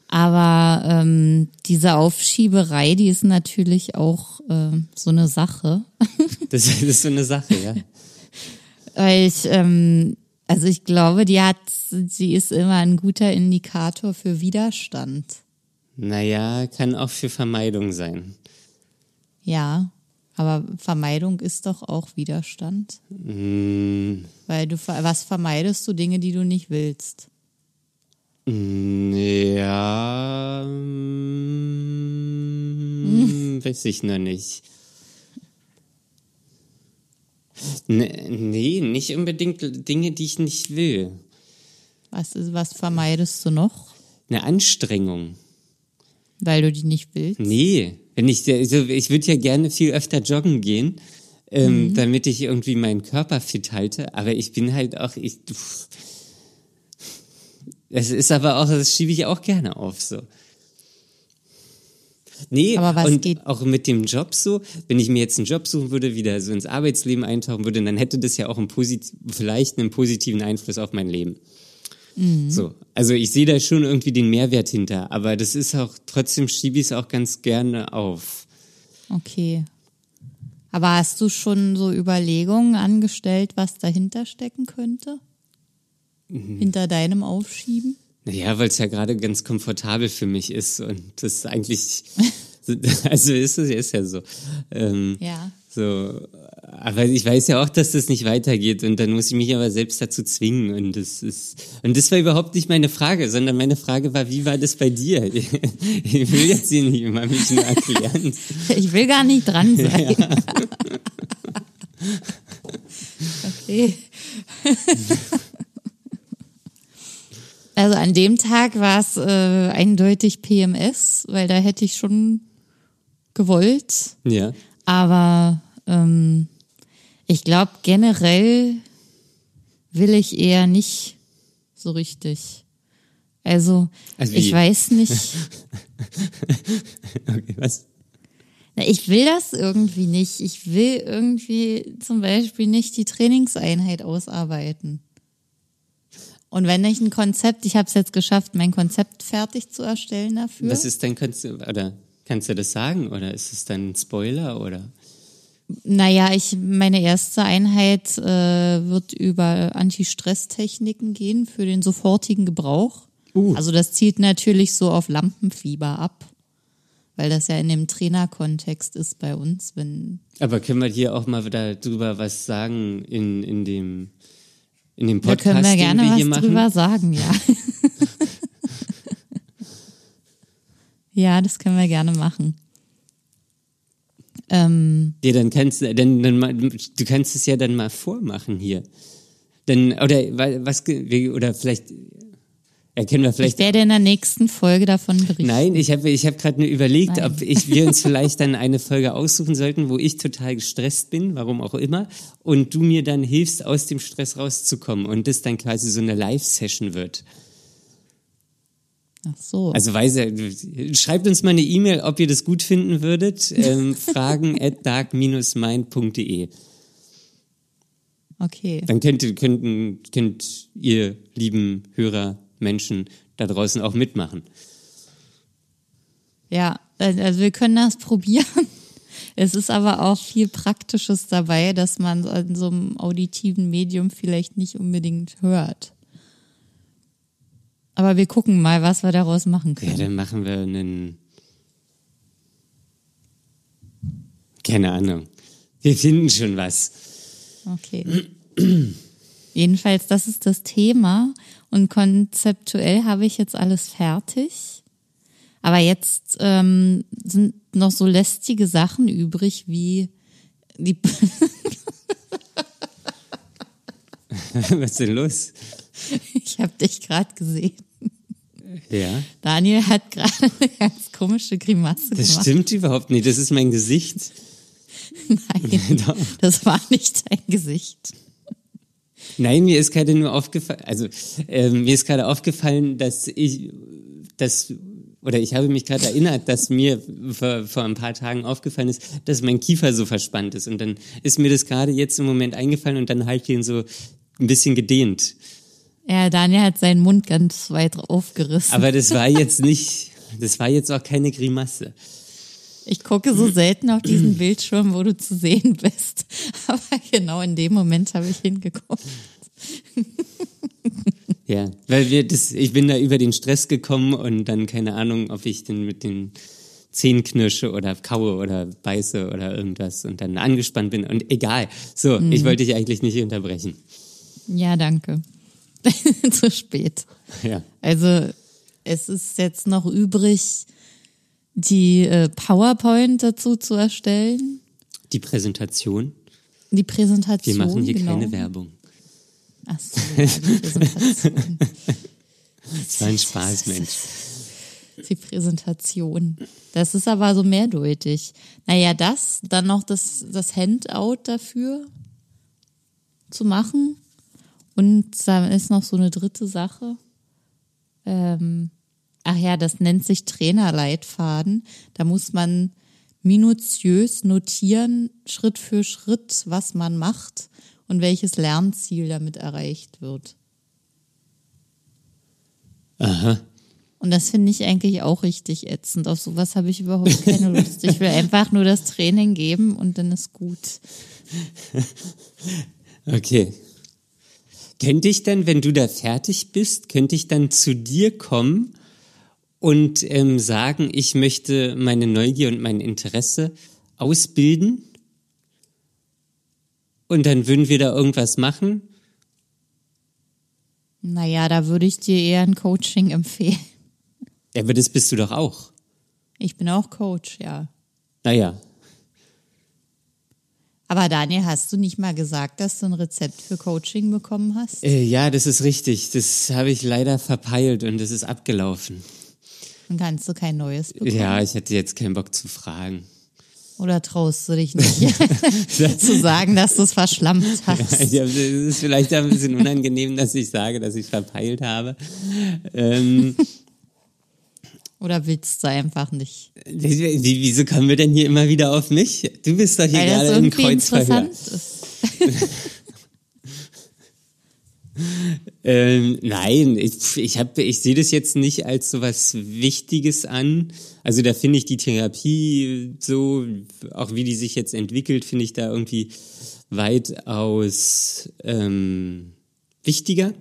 Aber ähm, diese Aufschieberei, die ist natürlich auch ähm, so eine Sache. Das, das ist so eine Sache, ja. Weil ich, ähm, also ich glaube, die hat, sie ist immer ein guter Indikator für Widerstand. Naja, kann auch für Vermeidung sein. Ja, aber Vermeidung ist doch auch Widerstand. Mm, Weil du, was vermeidest du? Dinge, die du nicht willst. Ja, mm, weiß ich noch nicht. Ne, nee, nicht unbedingt Dinge, die ich nicht will. Was, ist, was vermeidest du noch? Eine Anstrengung. Weil du die nicht willst? Nee, wenn ich, also ich würde ja gerne viel öfter joggen gehen, ähm, damit ich irgendwie meinen Körper fit halte. Aber ich bin halt auch, ich, pff. Das ist aber auch, das schiebe ich auch gerne auf so. Nee, Aber was und geht- auch mit dem Job so, wenn ich mir jetzt einen Job suchen würde, wieder so ins Arbeitsleben eintauchen würde, dann hätte das ja auch einen vielleicht einen positiven Einfluss auf mein Leben. So. Also ich sehe da schon irgendwie den Mehrwert hinter, aber das ist auch, trotzdem schiebe ich es auch ganz gerne auf. Okay. Aber hast du schon so Überlegungen angestellt, was dahinter stecken könnte? Mhm. Hinter deinem Aufschieben? Naja, weil es ja gerade ganz komfortabel für mich ist und das eigentlich, also ist es ist ja so. Ähm, Ja. So, aber ich weiß ja auch, dass das nicht weitergeht und dann muss ich mich aber selbst dazu zwingen und das ist und das war überhaupt nicht meine Frage, sondern meine Frage war, wie war das bei dir? Ich will jetzt hier nicht immer mich nur erklären. Ich will gar nicht dran sein. okay. Also an dem Tag war es äh, eindeutig PMS, weil da hätte ich schon gewollt. Ja. Aber ähm, ich glaube, generell will ich eher nicht so richtig. Also, Also ich weiß nicht. Okay, was? Na, ich will das irgendwie nicht. Ich will irgendwie zum Beispiel nicht die Trainingseinheit ausarbeiten. Und wenn ich ein Konzept, ich habe es jetzt geschafft, mein Konzept fertig zu erstellen dafür. Was ist denn kannst du oder kannst du das sagen oder ist es dann ein Spoiler oder? Naja, ich, meine erste Einheit äh, wird über Anti-Stress-Techniken gehen für den sofortigen Gebrauch. Uh. Also das zielt natürlich so auf Lampenfieber ab, weil das ja in dem Trainerkontext ist bei uns, wenn Aber können wir hier auch mal darüber was sagen in, in dem in dem da Podcast, können wir gerne wir was machen? drüber sagen, ja. ja, das können wir gerne machen. Ähm, Ja, dann kannst du, dann, dann, du kannst es ja dann mal vormachen hier. Dann, oder wa- was, oder vielleicht, ja, können wir ich vielleicht. werde in der nächsten Folge davon berichten. Nein, ich habe ich hab gerade nur überlegt, Nein. ob ich, wir uns vielleicht dann eine Folge aussuchen sollten, wo ich total gestresst bin, warum auch immer, und du mir dann hilfst, aus dem Stress rauszukommen und das dann quasi so eine Live-Session wird. Ach so. Also weiß er, schreibt uns mal eine E-Mail, ob ihr das gut finden würdet. Ähm, fragen at dark-mind.de. okay. Dann könnt, könnten, könnt ihr, lieben Hörer, Menschen da draußen auch mitmachen. Ja, also wir können das probieren. Es ist aber auch viel Praktisches dabei, dass man in so einem auditiven Medium vielleicht nicht unbedingt hört. Aber wir gucken mal, was wir daraus machen Ja, können. dann machen wir einen. Keine Ahnung. Wir finden schon was. Okay. Jedenfalls, das ist das Thema. Und konzeptuell habe ich jetzt alles fertig. Aber jetzt ähm, sind noch so lästige Sachen übrig, wie die was ist denn los? ich habe dich gerade gesehen. Ja, Daniel hat gerade eine ganz komische Grimasse das gemacht. stimmt überhaupt nicht. Das ist mein Gesicht. Nein, das war nicht dein Gesicht. Nein, mir ist gerade nur aufgefallen, also ähm, mir ist gerade aufgefallen, dass ich, dass oder ich habe mich gerade erinnert, dass mir vor, vor ein paar Tagen aufgefallen ist, dass mein Kiefer so verspannt ist und dann ist mir das gerade jetzt im Moment eingefallen und dann halt ich ihn so ein bisschen gedehnt. Ja, Daniel hat seinen Mund ganz weit aufgerissen. Aber das war jetzt nicht, das war jetzt auch keine Grimasse. Ich gucke so selten auf diesen Bildschirm, wo du zu sehen bist. Aber genau in dem Moment habe ich hingeguckt. Ja, weil wir das, ich bin da über den Stress gekommen und dann keine Ahnung, ob ich denn mit den Zähnen knirsche oder kaue oder beiße oder irgendwas und dann angespannt bin und egal. So, ich wollte dich eigentlich nicht unterbrechen. Ja, danke. zu spät. Ja. Also es ist jetzt noch übrig, die äh, PowerPoint dazu zu erstellen. Die Präsentation. Die Präsentation. Wir machen hier genau. keine Werbung. Ach so, ja, die Präsentation. Das war ein Spaß, Mensch. die Präsentation. Das ist aber so mehrdeutig. Naja, das, dann noch das, das Handout dafür zu machen. Und da ist noch so eine dritte Sache. Ähm, ach ja, das nennt sich Trainerleitfaden. Da muss man minutiös notieren, Schritt für Schritt, was man macht und welches Lernziel damit erreicht wird. Aha. Und das finde ich eigentlich auch richtig ätzend. Auf sowas habe ich überhaupt keine Lust. Ich will einfach nur das Training geben und dann ist gut. Okay. Könnte ich dann, wenn du da fertig bist, könnte ich dann zu dir kommen und ähm, sagen, ich möchte meine Neugier und mein Interesse ausbilden? Und dann würden wir da irgendwas machen? Naja, da würde ich dir eher ein Coaching empfehlen. Ja, aber das bist du doch auch. Ich bin auch Coach, ja. Naja. Aber Daniel, hast du nicht mal gesagt, dass du ein Rezept für Coaching bekommen hast? Äh, ja, das ist richtig. Das habe ich leider verpeilt und das ist abgelaufen. Dann kannst du kein neues bekommen. Ja, ich hätte jetzt keinen Bock zu fragen. Oder traust du dich nicht zu sagen, dass du es verschlammt hast? Ja, das ist vielleicht ein bisschen unangenehm, dass ich sage, dass ich verpeilt habe. Ähm, Oder willst du einfach nicht? wie- wieso kommen wir denn hier immer wieder auf mich? Du bist doch hier Weil das gerade im irgendwie Kreuzverhör. interessant ist. Ähm, nein, ich, ich, hab, ich sehe das jetzt nicht als so was Wichtiges an. Also da finde ich die Therapie so, auch wie die sich jetzt entwickelt, finde ich da irgendwie weitaus ähm, wichtiger.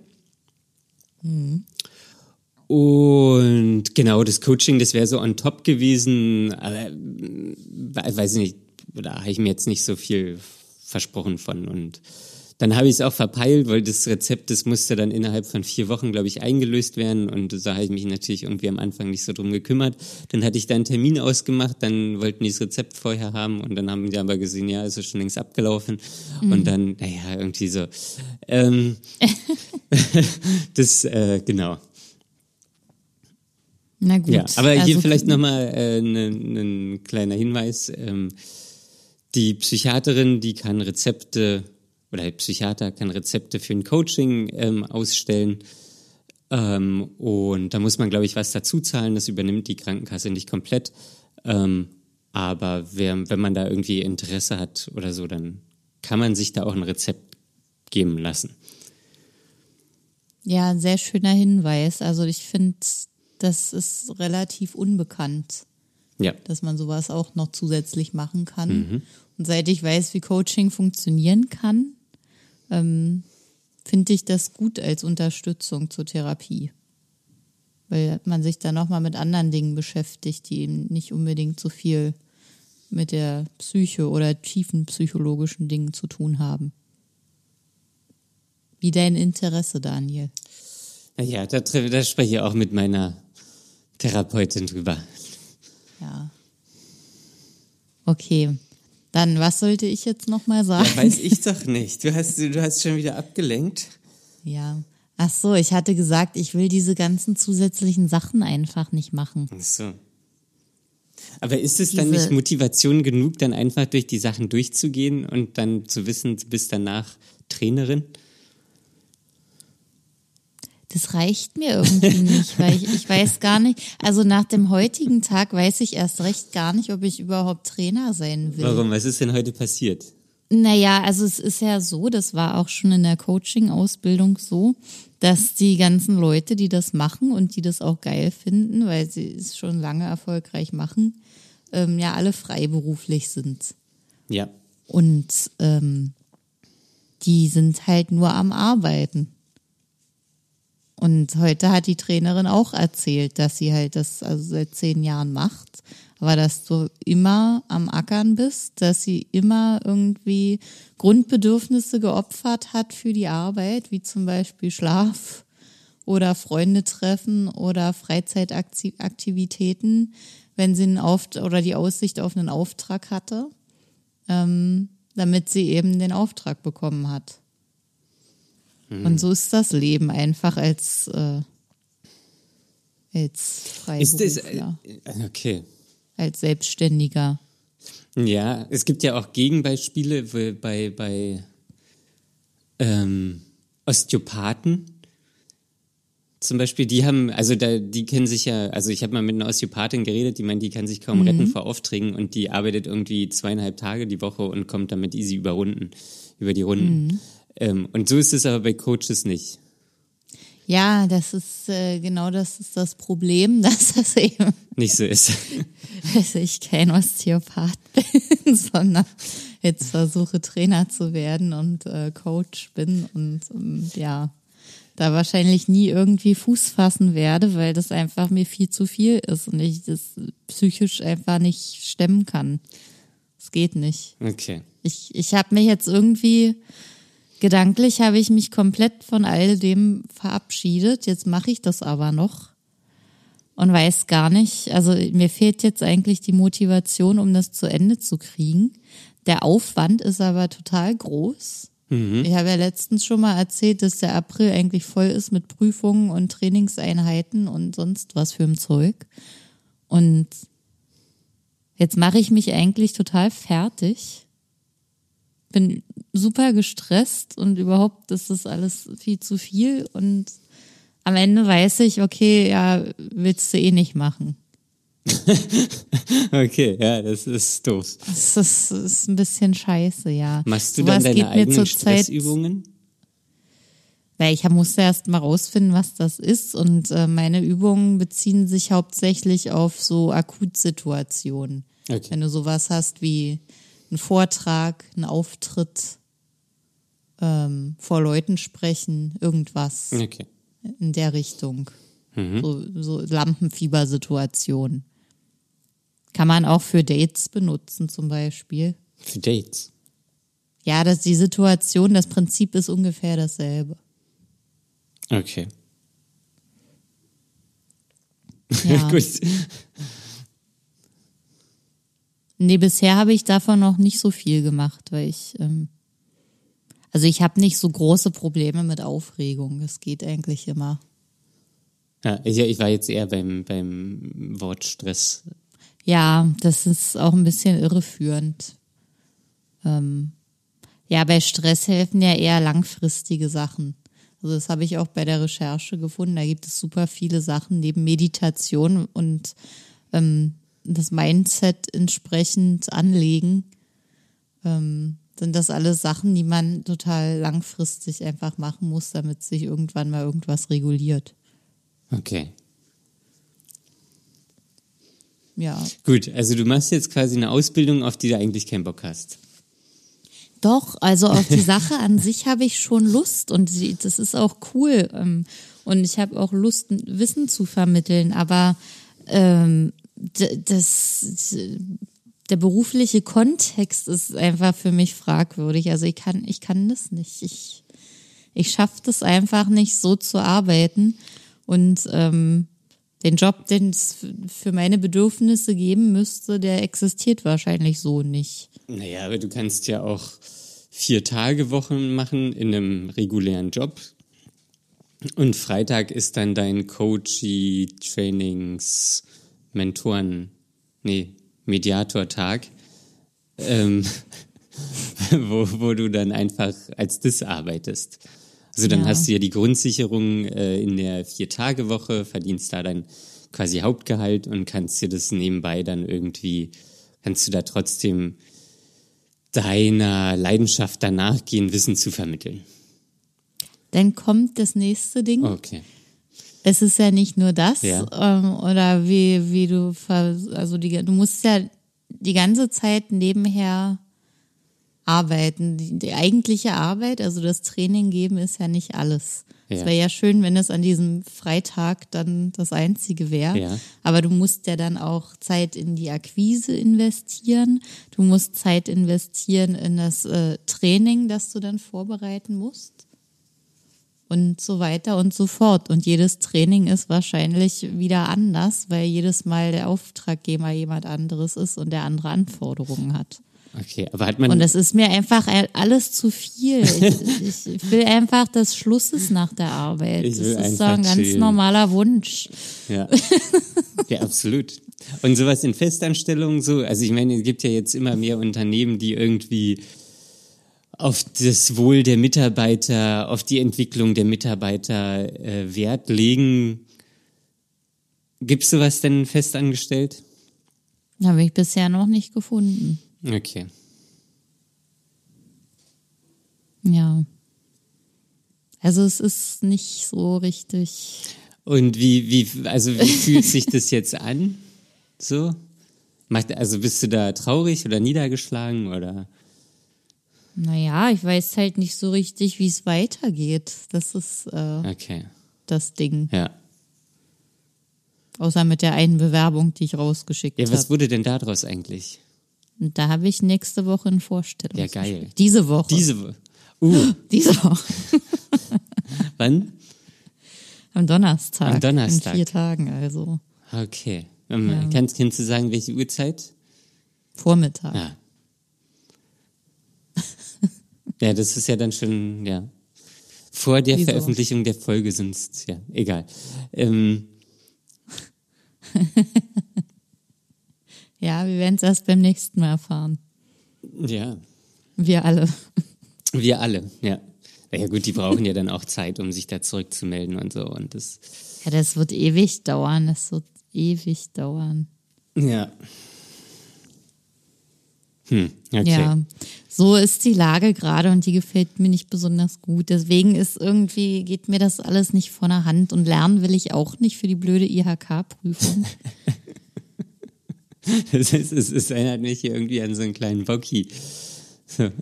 Und genau, das Coaching, das wäre so on top gewesen, aber we- weiß ich nicht, da habe ich mir jetzt nicht so viel versprochen von. Und dann habe ich es auch verpeilt, weil das Rezept, das musste dann innerhalb von vier Wochen, glaube ich, eingelöst werden. Und da habe ich mich natürlich irgendwie am Anfang nicht so drum gekümmert. Dann hatte ich da einen Termin ausgemacht, dann wollten die das Rezept vorher haben und dann haben die aber gesehen, ja, ist schon längst abgelaufen. Und dann, naja, irgendwie so. Ähm, das, äh, genau. Na gut. Ja, aber hier also- vielleicht nochmal äh, ein ne, kleiner Hinweis. Ähm, die Psychiaterin, die kann Rezepte, oder der Psychiater kann Rezepte für ein Coaching ähm, ausstellen. Ähm, und da muss man, glaube ich, was dazu zahlen. Das übernimmt die Krankenkasse nicht komplett. Ähm, aber wer, wenn man da irgendwie Interesse hat oder so, dann kann man sich da auch ein Rezept geben lassen. Ja, ein sehr schöner Hinweis. Also ich finde, das ist relativ unbekannt, Ja. dass man sowas auch noch zusätzlich machen kann. Mhm. Und seit ich weiß, wie Coaching funktionieren kann, ähm, finde ich das gut als Unterstützung zur Therapie. Weil man sich dann nochmal mit anderen Dingen beschäftigt, die eben nicht unbedingt so viel mit der Psyche oder tiefen psychologischen Dingen zu tun haben. Wie dein Interesse, Daniel. Naja, da, da spreche ich auch mit meiner Therapeutin drüber. Ja. Okay. Dann, was sollte ich jetzt nochmal sagen? Ja, weiß ich doch nicht. Du hast, du hast schon wieder abgelenkt. Ja. Ach so, ich hatte gesagt, ich will diese ganzen zusätzlichen Sachen einfach nicht machen. Ach so. Aber ist es dann Diese- nicht Motivation genug, dann einfach durch die Sachen durchzugehen und dann zu wissen, du bist danach Trainerin? Das reicht mir irgendwie nicht, weil ich, ich weiß gar nicht, also nach dem heutigen Tag weiß ich erst recht gar nicht, ob ich überhaupt Trainer sein will. Warum? Was ist denn heute passiert? Naja, also es ist ja so, das war auch schon in der Coaching-Ausbildung so, dass die ganzen Leute, die das machen und die das auch geil finden, weil sie es schon lange erfolgreich machen, ähm, ja alle freiberuflich sind. Ja. Und ähm, die sind halt nur am Arbeiten. Und heute hat die Trainerin auch erzählt, dass sie halt das also seit zehn Jahren macht, aber dass du immer am Ackern bist, dass sie immer irgendwie Grundbedürfnisse geopfert hat für die Arbeit, wie zum Beispiel Schlaf oder Freunde treffen oder Freizeitaktivitäten, wenn sie einen Auft oder die Aussicht auf einen Auftrag hatte ähm, damit sie eben den Auftrag bekommen hat. Und so ist das Leben einfach als, äh, als Ist das, äh, Freiberufler, okay. als Selbstständiger. Ja, es gibt ja auch Gegenbeispiele bei, bei ähm, Osteopathen. Zum Beispiel, die haben, also da, die kennen sich ja, also ich habe mal mit einer Osteopathin geredet, die meint, die kann sich kaum retten vor Aufträgen und die arbeitet irgendwie zweieinhalb Tage die Woche und kommt damit easy über Runden, über die Runden. Ähm, und so ist es aber bei Coaches nicht. Ja, das ist äh, genau das ist das Problem, dass das eben nicht so ist. dass ich kein Osteopath bin, sondern jetzt versuche Trainer zu werden und äh, Coach bin und ähm, ja, da wahrscheinlich nie irgendwie Fuß fassen werde, weil das einfach mir viel zu viel ist und ich das psychisch einfach nicht stemmen kann. Es geht nicht. Okay. Ich, ich habe mich jetzt irgendwie gedanklich habe ich mich komplett von all dem verabschiedet. Jetzt mache ich das aber noch und weiß gar nicht. Also mir fehlt jetzt eigentlich die Motivation, um das zu Ende zu kriegen. Der Aufwand ist aber total groß. Mhm. Ich habe ja letztens schon mal erzählt, dass der April eigentlich voll ist mit Prüfungen und Trainingseinheiten und sonst was für ein Zeug. Und jetzt mache ich mich eigentlich total fertig bin super gestresst und überhaupt ist das alles viel zu viel und am Ende weiß ich, okay, ja, willst du eh nicht machen. okay, ja, das ist doof. Das ist, das ist ein bisschen scheiße, ja. Machst du dann deine eigenen Stressübungen? Weil ich musste erst mal rausfinden, was das ist und äh, meine Übungen beziehen sich hauptsächlich auf so Akutsituationen. Okay. Wenn du sowas hast wie ein Vortrag, ein Auftritt, ähm, vor Leuten sprechen, irgendwas okay. in der Richtung. Mhm. So, so Lampenfiebersituation. Kann man auch für Dates benutzen zum Beispiel. Für Dates? Ja, dass die Situation, das Prinzip ist ungefähr dasselbe. Okay. Ja. Gut. Nee, bisher habe ich davon noch nicht so viel gemacht, weil ich, ähm, also ich habe nicht so große Probleme mit Aufregung. Es geht eigentlich immer. Ja, ich, ich war jetzt eher beim, beim Wort Stress. Ja, das ist auch ein bisschen irreführend. Ähm, ja, bei Stress helfen ja eher langfristige Sachen. Also das habe ich auch bei der Recherche gefunden. Da gibt es super viele Sachen neben Meditation und ähm, das Mindset entsprechend anlegen, ähm, sind das alles Sachen, die man total langfristig einfach machen muss, damit sich irgendwann mal irgendwas reguliert. Okay. Ja. Gut, also du machst jetzt quasi eine Ausbildung, auf die du eigentlich keinen Bock hast. Doch, also auf die Sache an sich habe ich schon Lust und das ist auch cool. Ähm, und ich habe auch Lust, Wissen zu vermitteln, aber ähm, das, der berufliche Kontext ist einfach für mich fragwürdig. Also ich kann, ich kann das nicht. Ich, ich schaffe das einfach nicht, so zu arbeiten. Und ähm, den Job, den es für meine Bedürfnisse geben müsste, der existiert wahrscheinlich so nicht. Naja, aber du kannst ja auch vier Tage Wochen machen in einem regulären Job. Und Freitag ist dann dein Coachy Trainings Mentoren, nee, Mediator-Tag, ähm, wo, wo du dann einfach als das arbeitest. Also dann Ja. hast du ja die Grundsicherung äh, in der Vier-Tage-Woche, verdienst da dein quasi Hauptgehalt und kannst dir das nebenbei dann irgendwie, kannst du da trotzdem deiner Leidenschaft danach gehen, Wissen zu vermitteln. Dann kommt das nächste Ding. Okay. Es ist ja nicht nur das, Ja. ähm, oder wie, wie du, also die, du musst ja die ganze Zeit nebenher arbeiten. Die, die eigentliche Arbeit, also das Training geben, ist ja nicht alles. Es Ja. wäre ja schön, wenn es an diesem Freitag dann das Einzige wäre. Ja. Aber du musst ja dann auch Zeit in die Akquise investieren. Du musst Zeit investieren in das äh, Training, das du dann vorbereiten musst und so weiter und so fort. Und jedes Training ist wahrscheinlich wieder anders, weil jedes Mal der Auftraggeber jemand anderes ist und der andere Anforderungen hat. Okay, aber hat man. Und es ist mir einfach alles zu viel. Ich, ich will einfach, dass Schluss ist nach der Arbeit. Ich will das ist so ein ganz chillen. normaler Wunsch. Ja. ja, absolut. Und sowas in Festanstellungen so, also ich meine, es gibt ja jetzt immer mehr Unternehmen, die irgendwie auf das Wohl der Mitarbeiter, auf die Entwicklung der Mitarbeiter äh, Wert legen. Gibt's sowas denn festangestellt? Habe ich bisher noch nicht gefunden. Okay. Also es ist nicht so richtig. Und wie, wie, also wie fühlt sich das jetzt an? So? Macht, also bist du da traurig oder niedergeschlagen oder? Naja, ich weiß halt nicht so richtig, wie es weitergeht. Das ist äh, Okay. das Ding. Ja. Außer mit der einen Bewerbung, die ich rausgeschickt Ja, was habe. wurde denn daraus eigentlich? Und da habe ich nächste Woche ein Vorstellung. Ja, geil. Diese Woche. Diese Woche. Uh, Diese Woche. wann? Am Donnerstag. Am Donnerstag. In vier Tagen, also Okay. Ähm, Ja. kannst, kannst du sagen, welche Uhrzeit? Vormittag. Ja. Ja, das ist ja dann schon, ja. Vor der Wieso? Veröffentlichung der Folge sonst, ja, egal. Ähm, Ja, wir werden es erst beim nächsten Mal erfahren. ja, Wir alle. wir alle, ja. Ja gut, die brauchen ja dann auch Zeit, um sich da zurückzumelden und so. Und das, Ja, das wird ewig dauern. Das wird ewig dauern. ja. Hm, okay. Ja, so ist die Lage gerade und die gefällt mir nicht besonders gut. Deswegen ist irgendwie, geht mir das alles nicht von der Hand und lernen will ich auch nicht für die blöde IHK-Prüfung. Es, ist, es, es erinnert mich hier irgendwie an so einen kleinen Bocki. So.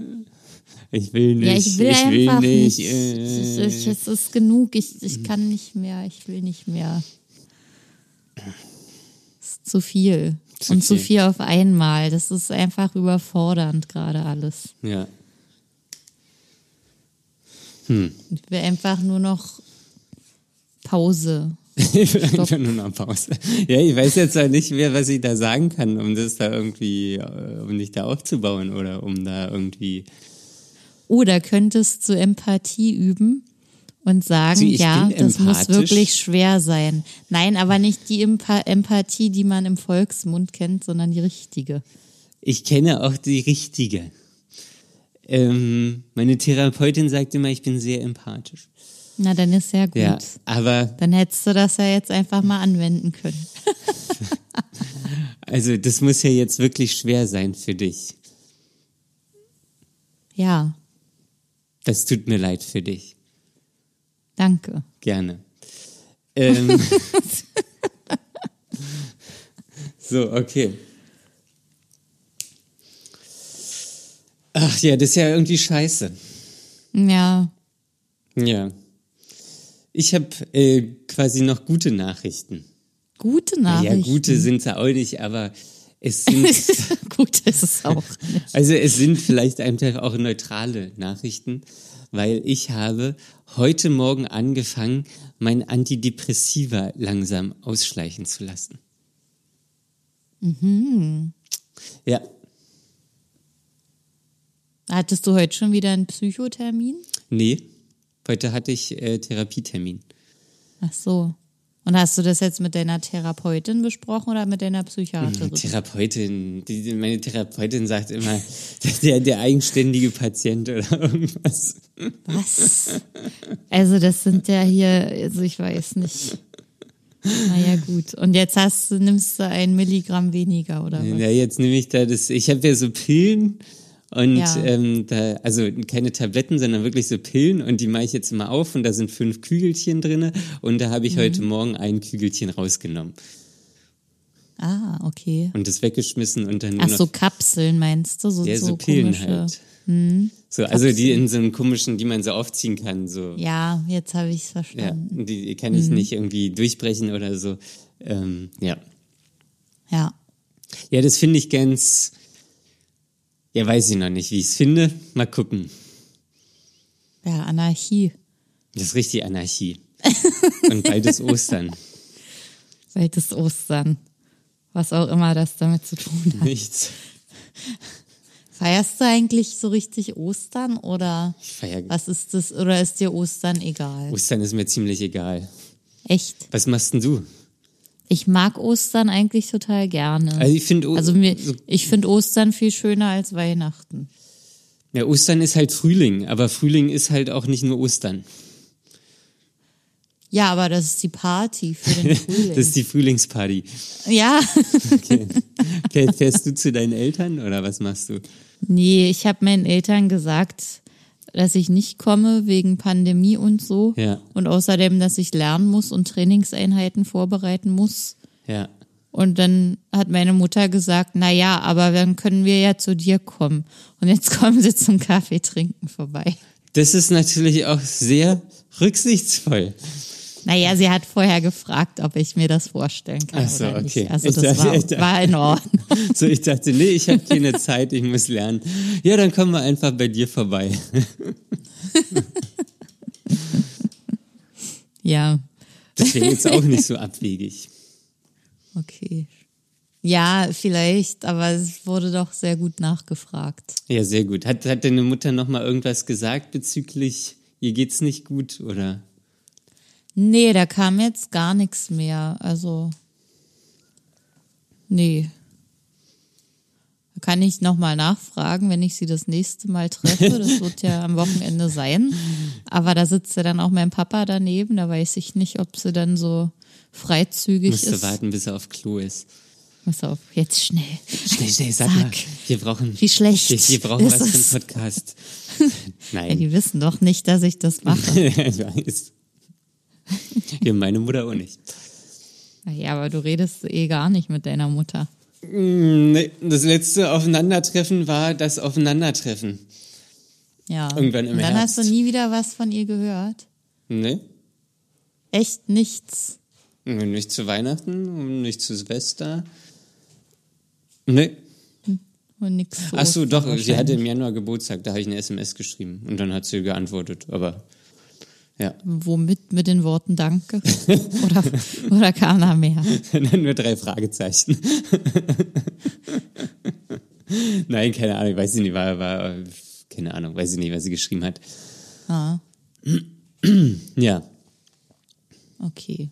Ich will nicht, ja, ich will will einfach nicht. nicht. äh. Ich, ich, es ist genug. Ich, ich kann nicht mehr. Ich will nicht mehr. Es ist zu viel. Zu und zu viel. auf einmal. Das ist einfach überfordernd gerade alles. ja. Ich will einfach nur noch Pause. Ich will einfach nur noch Pause. Ja, ich weiß jetzt auch nicht mehr, was ich da sagen kann, um das da irgendwie, äh, um dich da aufzubauen oder um da irgendwie. Oder könntest du Empathie üben und sagen, Sie, ja, das muss wirklich schwer sein. Nein, aber nicht die Empa Empathie, die man im Volksmund kennt, sondern die richtige. Ich kenne auch die richtige. Ähm, meine Therapeutin sagt immer, ich bin sehr empathisch. Na, dann ist ja gut. Ja, aber Dann hättest du das ja jetzt einfach mal anwenden können. also das muss ja jetzt wirklich schwer sein für dich. Ja, Das tut mir leid für dich. Danke. Gerne. Ähm, so, okay. Ach ja, das ist ja irgendwie scheiße. Ja, Ja. Ich habe äh, quasi noch gute Nachrichten. gute Ja, Nachrichten. gute sind sie auch nicht, aber es sind, Gut ist es auch. nicht. also es sind vielleicht einfach auch neutrale Nachrichten, weil ich habe heute Morgen angefangen, mein Antidepressiva langsam ausschleichen zu lassen. Ja, Hattest du heute schon wieder einen Psychothermin? nee, heute hatte ich äh, Therapietermin. Ach so. Und hast du das jetzt mit deiner Therapeutin besprochen oder mit deiner Psychiaterin? Therapeutin, die, meine Therapeutin sagt immer, der, der eigenständige Patient oder irgendwas. Was? Also das sind ja hier, also ich weiß nicht. Naja, gut. Und jetzt hast nimmst du ein Milligramm weniger, oder was? Ja, jetzt nehme ich da das, ich habe ja so Pillen und Ja. ähm, da, also keine Tabletten, sondern wirklich so Pillen und die mache ich jetzt immer auf und da sind fünf Kügelchen drinne und da Mhm. habe ich heute Morgen ein Kügelchen rausgenommen Ah, okay. und das weggeschmissen und dann nur Ach so, Kapseln meinst du? So, ja, so, so Pillen komische. halt. So, also die in so einem komischen, die man so aufziehen kann, so. Ja, jetzt habe ich es Ja, verstanden. die kann ich nicht irgendwie durchbrechen oder so. Ähm, ja. Ja. Ja, das finde ich ganz. Ja, weiß ich noch nicht, wie ich es finde. Mal gucken. Ja, Anarchie. Das ist richtig Anarchie. Und beides Ostern. Seit es Ostern. Was auch immer das damit zu tun hat. Nichts. Feierst du eigentlich so richtig Ostern oder Ich feier. was ist das? Oder ist dir Ostern egal? Ostern ist mir ziemlich egal. Echt? Was machst denn du? Ich mag Ostern eigentlich total gerne. Also ich finde, Also mir, ich finde Ostern viel schöner als Weihnachten. ja, Ostern ist halt Frühling, aber Frühling ist halt auch nicht nur Ostern. Ja, aber das ist die Party für den Frühling. Das ist die Frühlingsparty. ja. Okay. Fähr- Fährst du zu deinen Eltern oder was machst du? Nee, ich habe meinen Eltern gesagt, dass ich nicht komme wegen Pandemie und so. Ja. Und außerdem, dass ich lernen muss und Trainingseinheiten vorbereiten muss. Ja. Und dann hat meine Mutter gesagt, na ja, aber dann können wir ja zu dir kommen. Und jetzt kommen sie zum Kaffee trinken vorbei. Das ist natürlich auch sehr rücksichtsvoll. Naja, sie hat vorher gefragt, ob ich mir das vorstellen kann Ach so, oder okay. nicht. Also Ich das dachte- war, dachte- war in Ordnung. So, ich dachte, nee, ich habe keine Zeit, ich muss lernen. Ja, dann kommen wir einfach bei dir vorbei. Ja, Das wäre jetzt auch nicht so abwegig. okay. Ja, vielleicht, aber es wurde doch sehr gut nachgefragt. Ja, sehr gut. Hat, hat deine Mutter noch mal irgendwas gesagt bezüglich, ihr geht's nicht gut oder? Nee, da kam jetzt gar nichts mehr. Also, nee. Da kann ich nochmal nachfragen, wenn ich sie das nächste Mal treffe. Das wird ja am Wochenende sein. Aber da sitzt ja dann auch mein Papa daneben. Da weiß ich nicht, ob sie dann so freizügig Musst du ist. warten, bis er auf Klo ist. Pass auf, jetzt schnell. Schnell, schnell, sag, Sag. mal. Wir brauchen, Wie schlecht wir, wir brauchen was für einen Podcast. Ja, Nein. die wissen doch nicht, dass ich das mache. ich weiß. Ja, meine Mutter auch nicht. Ja, aber du redest eh gar nicht mit deiner Mutter. Mm, Nee, das letzte Aufeinandertreffen war das Aufeinandertreffen. Ja. Irgendwann im Und dann hast du Herbst. nie wieder was von ihr gehört. Nee? Echt nichts. Nicht zu Weihnachten, nicht zu Silvester. Nee. Und nix. zu Ach so, doch, sie hatte im Januar Geburtstag, da habe ich eine SMS geschrieben und dann hat sie geantwortet, aber ja, Womit? Mit den Worten Danke? oder, oder kam da mehr? dann nur drei Fragezeichen. Nein, keine Ahnung, weiß ich nicht, war, war, keine Ahnung, weiß ich nicht, was sie geschrieben hat. Ah, Ja, okay.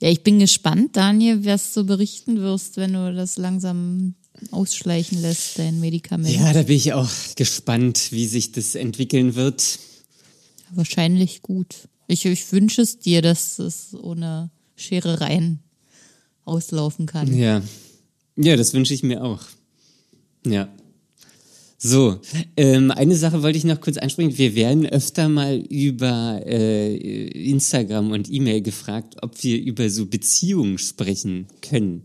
Ja, ich bin gespannt, Daniel, was du berichten wirst, wenn du das langsam ausschleichen lässt, dein Medikament. ja, da bin ich auch gespannt, wie sich das entwickeln wird. Wahrscheinlich gut. Ich, ich wünsche es dir, dass es ohne Scherereien auslaufen kann. Ja, ja, das wünsche ich mir auch. Ja. So, ähm, eine Sache wollte ich noch kurz ansprechen. Wir werden öfter mal über äh, Instagram und E-Mail gefragt, ob wir über so Beziehungen sprechen können.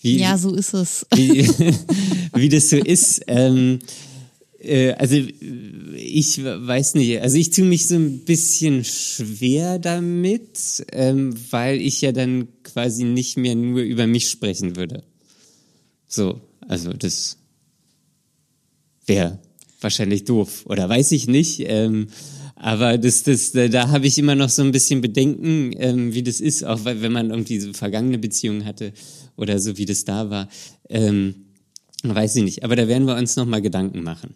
Wie, Ja, so ist es. wie, wie das so ist. Ähm, äh, also ich weiß nicht, also ich tue mich so ein bisschen schwer damit, ähm, weil ich ja dann quasi nicht mehr nur über mich sprechen würde. So, also das wäre wahrscheinlich doof oder weiß ich nicht. Ähm, aber das, das, da, da habe ich immer noch so ein bisschen Bedenken, ähm, wie das ist, auch weil, wenn man irgendwie so vergangene Beziehungen hatte oder so, wie das da war. Ähm, weiß ich nicht. Aber da werden wir uns noch mal Gedanken machen.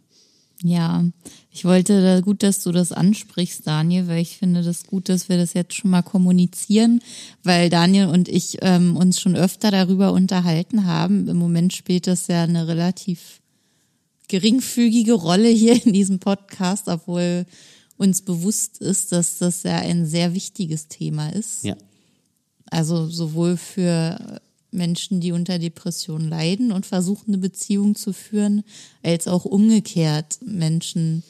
Ja, ich wollte da gut, dass du das ansprichst, Daniel, weil ich finde das gut, dass wir das jetzt schon mal kommunizieren, weil Daniel und ich ähm, uns schon öfter darüber unterhalten haben. Im Moment spielt das ja eine relativ geringfügige Rolle hier in diesem Podcast, obwohl uns bewusst ist, dass das ja ein sehr wichtiges Thema ist. Ja. Also sowohl für Menschen, die unter Depressionen leiden und versuchen, eine Beziehung zu führen, als auch umgekehrt Menschen,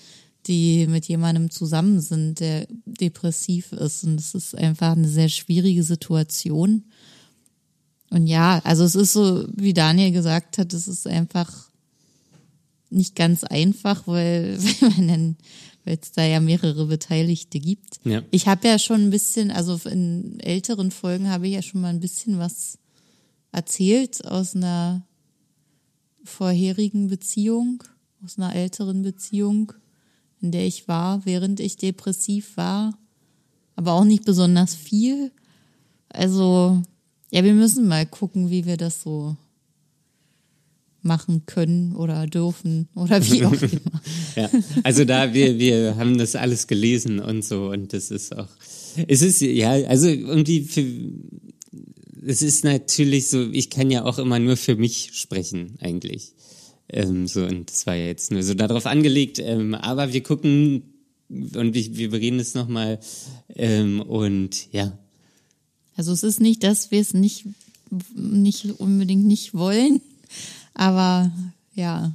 die mit jemandem zusammen sind, der depressiv ist. Und es ist einfach eine sehr schwierige Situation. Und ja, also es ist so, wie Daniel gesagt hat, es ist einfach nicht ganz einfach, weil, weil man dann weil es da ja mehrere Beteiligte gibt. Ja. Ich habe ja schon ein bisschen, also in älteren Folgen habe ich ja schon mal ein bisschen was erzählt aus einer vorherigen Beziehung, aus einer älteren Beziehung, in der ich war, während ich depressiv war, aber auch nicht besonders viel. Also, ja, wir müssen mal gucken, wie wir das so machen können oder dürfen oder wie auch immer. Ja, also da wir wir haben das alles gelesen und so und das ist auch es ist ja also irgendwie für es ist natürlich so ich kann ja auch immer nur für mich sprechen eigentlich ähm, so und das war ja jetzt nur so darauf angelegt ähm, aber wir gucken und wir, wir bereden es noch mal ähm, und ja Also es ist nicht, dass wir es nicht, nicht unbedingt nicht wollen, aber ja,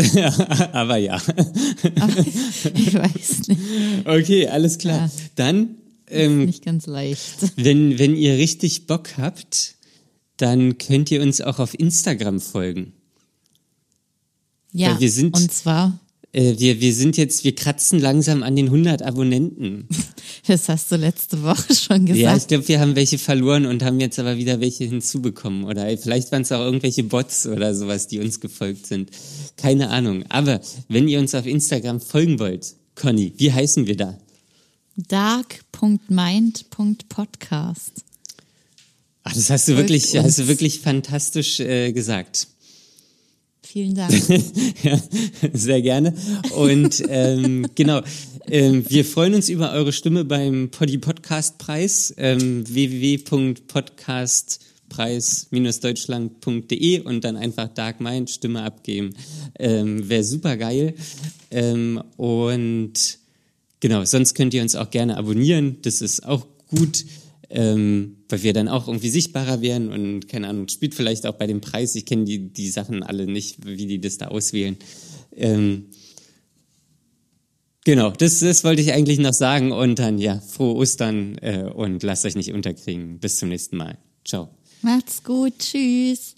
Aber ja. ich weiß nicht. Okay, alles klar. Ja. Dann, ähm, Nicht ganz leicht. wenn, wenn ihr richtig Bock habt, dann könnt ihr uns auch auf Instagram folgen. Ja, Weil wir sind- und zwar, Äh, wir, wir sind jetzt, wir kratzen langsam an den 100 Abonnenten. das hast du letzte Woche schon gesagt. Ja, ich glaube, wir haben welche verloren und haben jetzt aber wieder welche hinzubekommen. Oder vielleicht waren es auch irgendwelche Bots oder sowas, die uns gefolgt sind. Keine Ahnung. Aber wenn ihr uns auf Instagram folgen wollt, Conny, wie heißen wir da? dark.mind.podcast. Ach, das hast du Folgt wirklich, uns. hast du wirklich fantastisch äh, gesagt. Vielen Dank. Ja, sehr gerne. Und ähm, genau, ähm, wir freuen uns über eure Stimme beim Poddy Podcast Preis ähm, www.podcastpreis-deutschland.de und dann einfach Dark Mind Stimme abgeben. Ähm, Wäre super geil. Ähm, und genau, sonst könnt ihr uns auch gerne abonnieren. Das ist auch gut. Ähm, weil wir dann auch irgendwie sichtbarer werden und keine Ahnung, spielt vielleicht auch bei dem Preis. Ich kenne die, die Sachen alle nicht, wie die das da auswählen. Ähm, genau, das, das wollte ich eigentlich noch sagen und dann ja, frohe Ostern äh, und lasst euch nicht unterkriegen. Bis zum nächsten Mal. Ciao. Macht's gut. Tschüss.